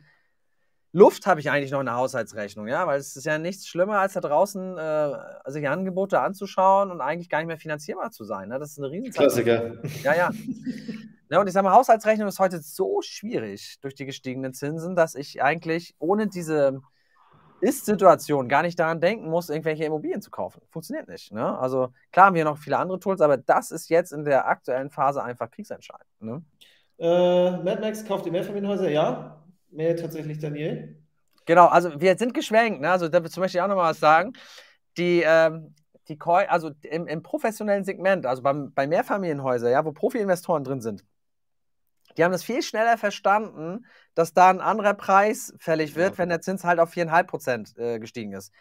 Speaker 2: Luft habe ich eigentlich noch in der Haushaltsrechnung, ja, weil es ist ja nichts schlimmer, als da draußen äh, sich Angebote anzuschauen und eigentlich gar nicht mehr finanzierbar zu sein. Ne? Das ist eine Riesenzeit.
Speaker 1: Klassiker.
Speaker 2: Ja, ja. ja. Und ich sage mal, Haushaltsrechnung ist heute so schwierig durch die gestiegenen Zinsen, dass ich eigentlich ohne diese ist-Situation gar nicht daran denken muss, irgendwelche Immobilien zu kaufen. Funktioniert nicht. Ne? Also klar haben wir noch viele andere Tools, aber das ist jetzt in der aktuellen Phase einfach kriegsentscheidend. Ne?
Speaker 1: Äh, Mad Max kauft die Mehrfamilienhäuser, ja. Mehr tatsächlich Daniel.
Speaker 2: Genau, also wir sind geschwenkt. Ne? Also da möchte ich auch noch mal was sagen. Die, ähm, die also im, im, professionellen Segment, also beim, bei Mehrfamilienhäusern, ja, wo Profi-Investoren drin sind, die haben das viel schneller verstanden, dass da ein anderer Preis fällig wird, ja. wenn der Zins halt auf 4,5 Prozent äh, gestiegen ist.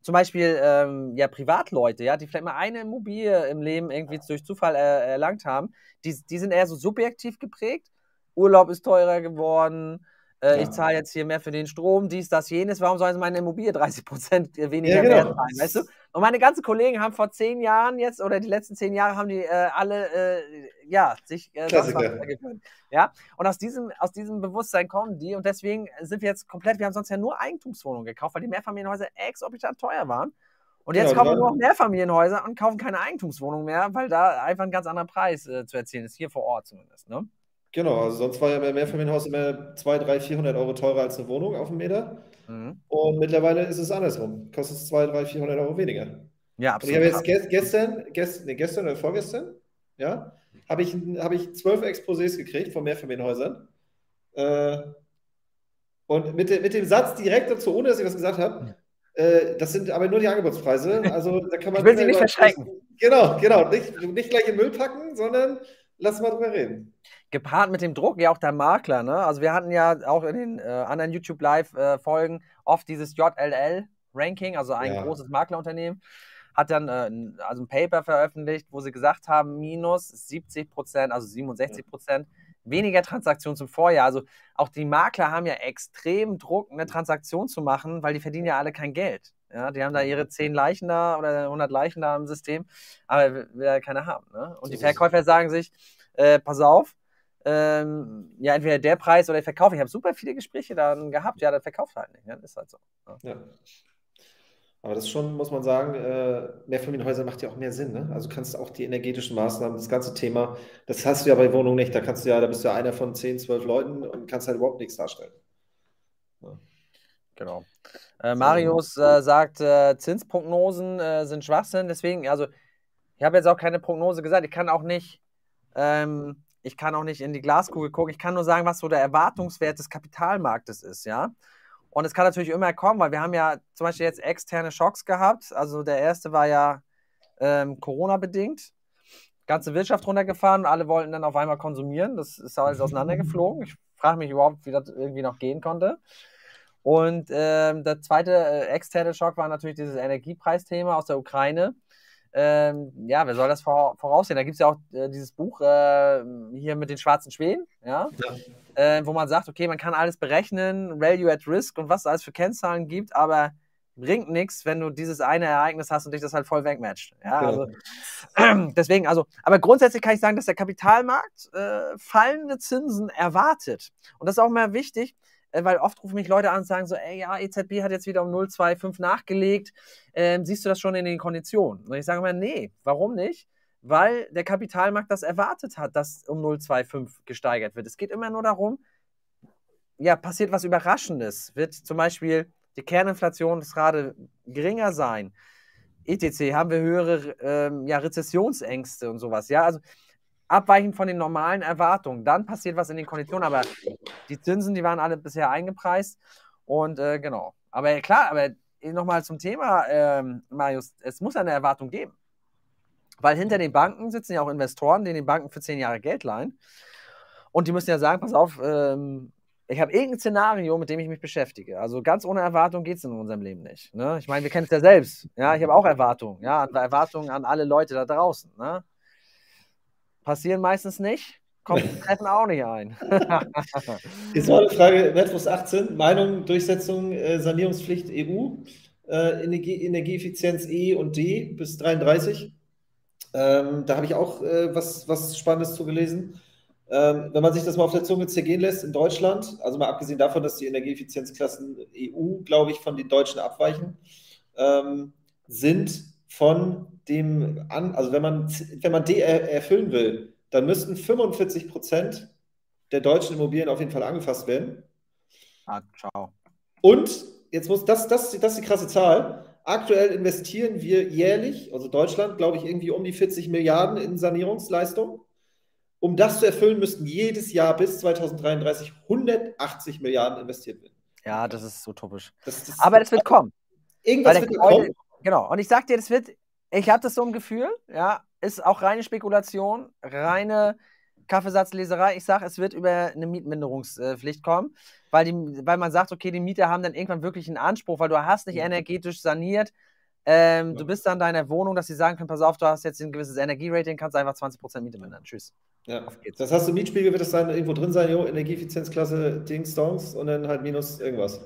Speaker 2: Zum Beispiel ähm, ja, Privatleute, ja, die vielleicht mal eine Immobilie im Leben irgendwie durch Zufall äh, erlangt haben, die, die sind eher so subjektiv geprägt. Urlaub ist teurer geworden, äh, ja. ich zahle jetzt hier mehr für den Strom, dies, das, jenes, warum soll meine Immobilie 30 Prozent weniger ja, genau. wert sein, weißt du? Und meine ganzen Kollegen haben vor zehn Jahren jetzt, oder die letzten zehn Jahre, haben die äh, alle, äh, ja, sich äh, gewöhnt. Ja, und aus diesem, aus diesem Bewusstsein kommen die und deswegen sind wir jetzt komplett, wir haben sonst ja nur Eigentumswohnungen gekauft, weil die Mehrfamilienhäuser exorbitant teuer waren. Und jetzt genau, kaufen wir nur noch Mehrfamilienhäuser und kaufen keine Eigentumswohnung mehr, weil da einfach ein ganz anderer Preis äh, zu erzielen ist, hier vor Ort zumindest. Ne?
Speaker 1: Genau, also sonst war ja bei Mehrfamilienhaus immer 200, 300, 400 Euro teurer als eine Wohnung auf dem Meter. Mhm. Und mittlerweile ist es andersrum. Kostet es 200, 300, 400 Euro weniger.
Speaker 2: Ja,
Speaker 1: absolut. Und ich habe jetzt gestern, gestern, nee, gestern oder vorgestern, ja, habe ich, hab ich zwölf Exposés gekriegt von Mehrfamilienhäusern. Äh, Und mit, de, mit dem Satz direkt dazu, ohne dass ich was gesagt habe, äh, das sind aber nur die Angebotspreise. Also da kann man.
Speaker 2: Ich will sie nicht verschrecken.
Speaker 1: Genau, genau. Nicht, nicht gleich in Müll packen, sondern lass mal drüber reden.
Speaker 2: Gepaart mit dem Druck, ja auch der Makler, ne? Also wir hatten ja auch in den äh, anderen YouTube Live-Folgen äh, oft dieses JLL-Ranking, also ein ja. großes Maklerunternehmen, hat dann äh, also ein Paper veröffentlicht, wo sie gesagt haben, minus 70 Prozent, also 67 Prozent weniger Transaktionen zum Vorjahr. Also auch die Makler haben ja extrem Druck, eine Transaktion zu machen, weil die verdienen ja alle kein Geld. Ja, die haben da ihre 10 Leichen da oder 100 Leichen da im System, aber will ja keiner haben. Ne? Und die Verkäufer sagen sich, äh, pass auf, ähm, ja, entweder der Preis oder ich verkaufe. Ich habe super viele Gespräche dann gehabt, ja, dann verkauft halt nicht. Ne? Ist halt so.
Speaker 1: Ja. ja. Aber das ist schon, muss man sagen, äh, Mehrfamilienhäuser macht ja auch mehr Sinn. Ne? Also kannst du auch die energetischen Maßnahmen, das ganze Thema, das hast du ja bei Wohnungen nicht. Da kannst du ja, da bist du ja einer von 10, 12 Leuten und kannst halt überhaupt nichts darstellen.
Speaker 2: Ja. Genau. Äh, Marius äh, sagt, äh, Zinsprognosen äh, sind Schwachsinn. Deswegen, also ich habe jetzt auch keine Prognose gesagt. Ich kann auch nicht, ähm, ich kann auch nicht in die Glaskugel gucken. Ich kann nur sagen, was so der Erwartungswert des Kapitalmarktes ist, ja. Und es kann natürlich immer kommen, weil wir haben ja zum Beispiel jetzt externe Schocks gehabt. Also der erste war ja ähm, Corona-bedingt. Ganze Wirtschaft runtergefahren und alle wollten dann auf einmal konsumieren. Das ist alles auseinandergeflogen. Ich frage mich überhaupt, wie das irgendwie noch gehen konnte. Und ähm, der zweite äh, externe Schock war natürlich dieses Energiepreisthema aus der Ukraine. Ähm, ja, wer soll das voraussehen? Da gibt es ja auch äh, dieses Buch äh, hier mit den schwarzen Schweden, ja, ja. Äh, wo man sagt, okay, man kann alles berechnen, Value at Risk und was es alles für Kennzahlen gibt, aber bringt nichts, wenn du dieses eine Ereignis hast und dich das halt voll wegmatcht. Ja, ja. Also, äh, deswegen, also, aber grundsätzlich kann ich sagen, dass der Kapitalmarkt äh, fallende Zinsen erwartet. Und das ist auch mal wichtig, weil oft rufen mich Leute an und sagen so, ey, ja, EZB hat jetzt wieder um 0,25 nachgelegt, ähm, siehst du das schon in den Konditionen? Und ich sage immer, nee, warum nicht? Weil der Kapitalmarkt das erwartet hat, dass um 0,25 gesteigert wird. Es geht immer nur darum, ja, passiert was Überraschendes. Wird zum Beispiel die Kerninflationsrate geringer sein? ETC, haben wir höhere ähm, ja, Rezessionsängste und sowas. Ja, also abweichend von den normalen Erwartungen. Dann passiert was in den Konditionen, aber die Zinsen, die waren alle bisher eingepreist. Und äh, genau. Aber klar, aber nochmal zum Thema, ähm, Marius, es muss eine Erwartung geben. Weil hinter den Banken sitzen ja auch Investoren, die den Banken für zehn Jahre Geld leihen. Und die müssen ja sagen, pass auf, ähm, ich habe irgendein Szenario, mit dem ich mich beschäftige. Also ganz ohne Erwartung geht es in unserem Leben nicht. Ne? Ich meine, wir kennen es ja selbst. Ja, ich habe auch Erwartungen. Ja, Erwartungen an alle Leute da draußen. Ne? Passieren meistens nicht. Kommt Treffen auch nicht ein.
Speaker 1: Jetzt noch eine Frage, Metros 18, Meinung, Durchsetzung, äh, Sanierungspflicht EU, äh, Energie, Energieeffizienz E und D bis 33. Ähm, da habe ich auch äh, was, was Spannendes zu gelesen. Ähm, wenn man sich das mal auf der Zunge zergehen lässt in Deutschland, also mal abgesehen davon, dass die Energieeffizienzklassen EU, glaube ich, von den Deutschen abweichen, ähm, sind von dem an, also wenn man, wenn man D erfüllen will, dann müssten 45 Prozent der deutschen Immobilien auf jeden Fall angefasst werden.
Speaker 2: Ah, ciao.
Speaker 1: Und jetzt muss das, das, das ist die krasse Zahl. Aktuell investieren wir jährlich, also Deutschland, glaube ich, irgendwie um die 40 Milliarden in Sanierungsleistung. Um das zu erfüllen, müssten jedes Jahr bis 2033 180 Milliarden investiert werden.
Speaker 2: Ja, das ist utopisch. Das, das Aber das wird kommen.
Speaker 1: Irgendwas wird kommen.
Speaker 2: Genau. Und ich sag dir, das wird, ich habe das so ein Gefühl, ja, ist auch reine Spekulation, reine Kaffeesatzleserei. Ich sage, es wird über eine Mietminderungspflicht kommen, weil, die, weil man sagt, okay, die Mieter haben dann irgendwann wirklich einen Anspruch, weil du hast nicht energetisch saniert. Ähm, ja. Du bist dann in deiner Wohnung, dass sie sagen können, pass auf, du hast jetzt ein gewisses Energierating, kannst einfach 20% Miete mindern. Tschüss.
Speaker 1: Ja. Das heißt, im Mietspiegel wird es dann irgendwo drin sein, jo, Energieeffizienzklasse, Dings, Dongs und dann halt minus irgendwas.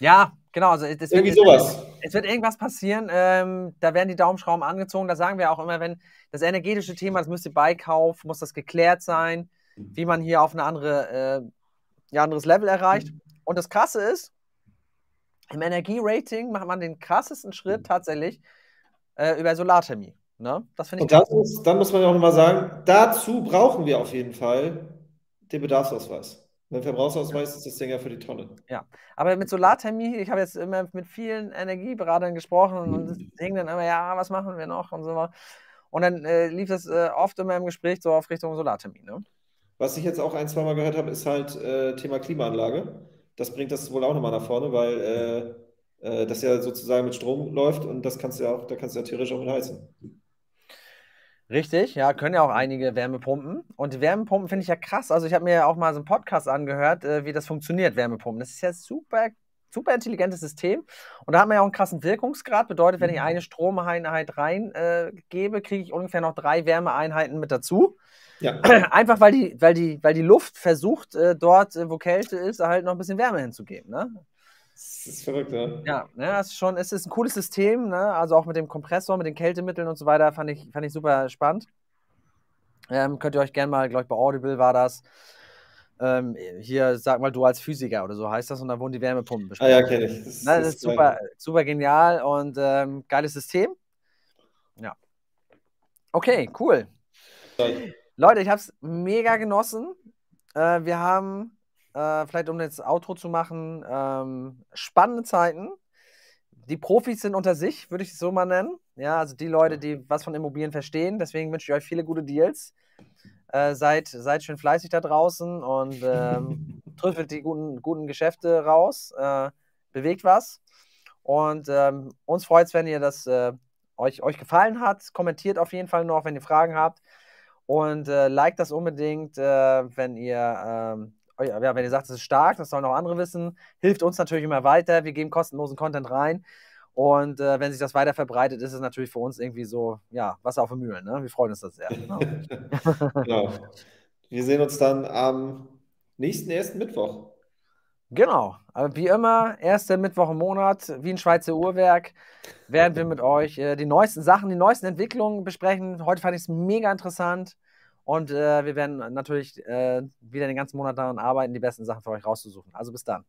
Speaker 2: Ja, genau. Also es
Speaker 1: Irgendwie wird, sowas.
Speaker 2: Es wird irgendwas passieren. Ähm, da werden die Daumenschrauben angezogen. Da sagen wir auch immer, wenn das energetische Thema, das müsste bei Kauf, muss das geklärt sein, wie man hier auf ein andere, äh, ja, anderes Level erreicht. Und das Krasse ist, im Energierating macht man den krassesten Schritt tatsächlich äh, über Solarthermie. Ne?
Speaker 1: Das finde ich Und das ist, dann muss man ja auch nochmal sagen, dazu brauchen wir auf jeden Fall den Bedarfsausweis. Beim Verbrauchsausweis ist das Ding ja für die Tonne.
Speaker 2: Ja, aber mit Solarthermie, ich habe jetzt immer mit vielen Energieberatern gesprochen und es hing dann immer, ja, was machen wir noch und so. Und dann äh, lief das äh, oft immer im Gespräch so auf Richtung Solarthermie. Ne?
Speaker 1: Was ich jetzt auch ein, zwei Mal gehört habe, ist halt äh, Thema Klimaanlage. das bringt das wohl auch nochmal nach vorne, weil äh, äh, das ja sozusagen mit Strom läuft und das kannst du ja auch, da kannst du ja theoretisch auch mit heizen.
Speaker 2: Richtig, ja, können ja auch einige Wärmepumpen. Und die Wärmepumpen finde ich ja krass. Also ich habe mir ja auch mal so einen Podcast angehört, äh, wie das funktioniert, Wärmepumpen. Das ist ja super, super intelligentes System. Und da hat man ja auch einen krassen Wirkungsgrad. Bedeutet, wenn ich mhm. eine Stromeinheit reingebe, äh, kriege ich ungefähr noch drei Wärmeeinheiten mit dazu. Ja. Einfach weil die, weil die, weil die Luft versucht, äh, dort, äh, wo Kälte ist, halt noch ein bisschen Wärme hinzugeben. Ne?
Speaker 1: Das ist verrückt, ja.
Speaker 2: Ja, ne, das ist schon, es ist ein cooles System, ne? Also auch mit dem Kompressor, mit den Kältemitteln und so weiter, fand ich, fand ich super spannend. Ähm, könnt ihr euch gerne mal, glaube ich, bei Audible war das. Ähm, hier, sag mal, du als Physiker oder so heißt das, und da wurden die Wärmepumpen
Speaker 1: besprochen. Ah ja, kenne ich.
Speaker 2: Das, das, das ist super, super genial und ähm, geiles System. Ja. Okay, cool. Leute, ich habe es mega genossen. Äh, wir haben äh, vielleicht um jetzt Outro zu machen, ähm, spannende Zeiten. Die Profis sind unter sich, würde ich es so mal nennen. Ja, also die Leute, die was von Immobilien verstehen. Deswegen wünsche ich euch viele gute Deals. Äh, seid, seid schön fleißig da draußen und ähm, trüffelt die guten, guten Geschäfte raus. Äh, bewegt was. Und ähm, uns freut es, wenn ihr das äh, euch, euch gefallen hat. Kommentiert auf jeden Fall noch, wenn ihr Fragen habt. Und äh, liked das unbedingt, äh, wenn ihr ähm, ja, wenn ihr sagt, es ist stark, das sollen auch andere wissen, hilft uns natürlich immer weiter. Wir geben kostenlosen Content rein. Und äh, wenn sich das weiter verbreitet, ist es natürlich für uns irgendwie so, ja, Wasser auf den Mühlen. Ne? Wir freuen uns das sehr. Ne?
Speaker 1: genau. Wir sehen uns dann am nächsten ersten Mittwoch.
Speaker 2: Genau. Wie immer, erster Mittwoch im Monat, wie ein Schweizer Uhrwerk, werden wir mit euch äh, die neuesten Sachen, die neuesten Entwicklungen besprechen. Heute fand ich es mega interessant. Und äh, wir werden natürlich äh, wieder den ganzen Monat daran arbeiten, die besten Sachen für euch rauszusuchen. Also bis dann.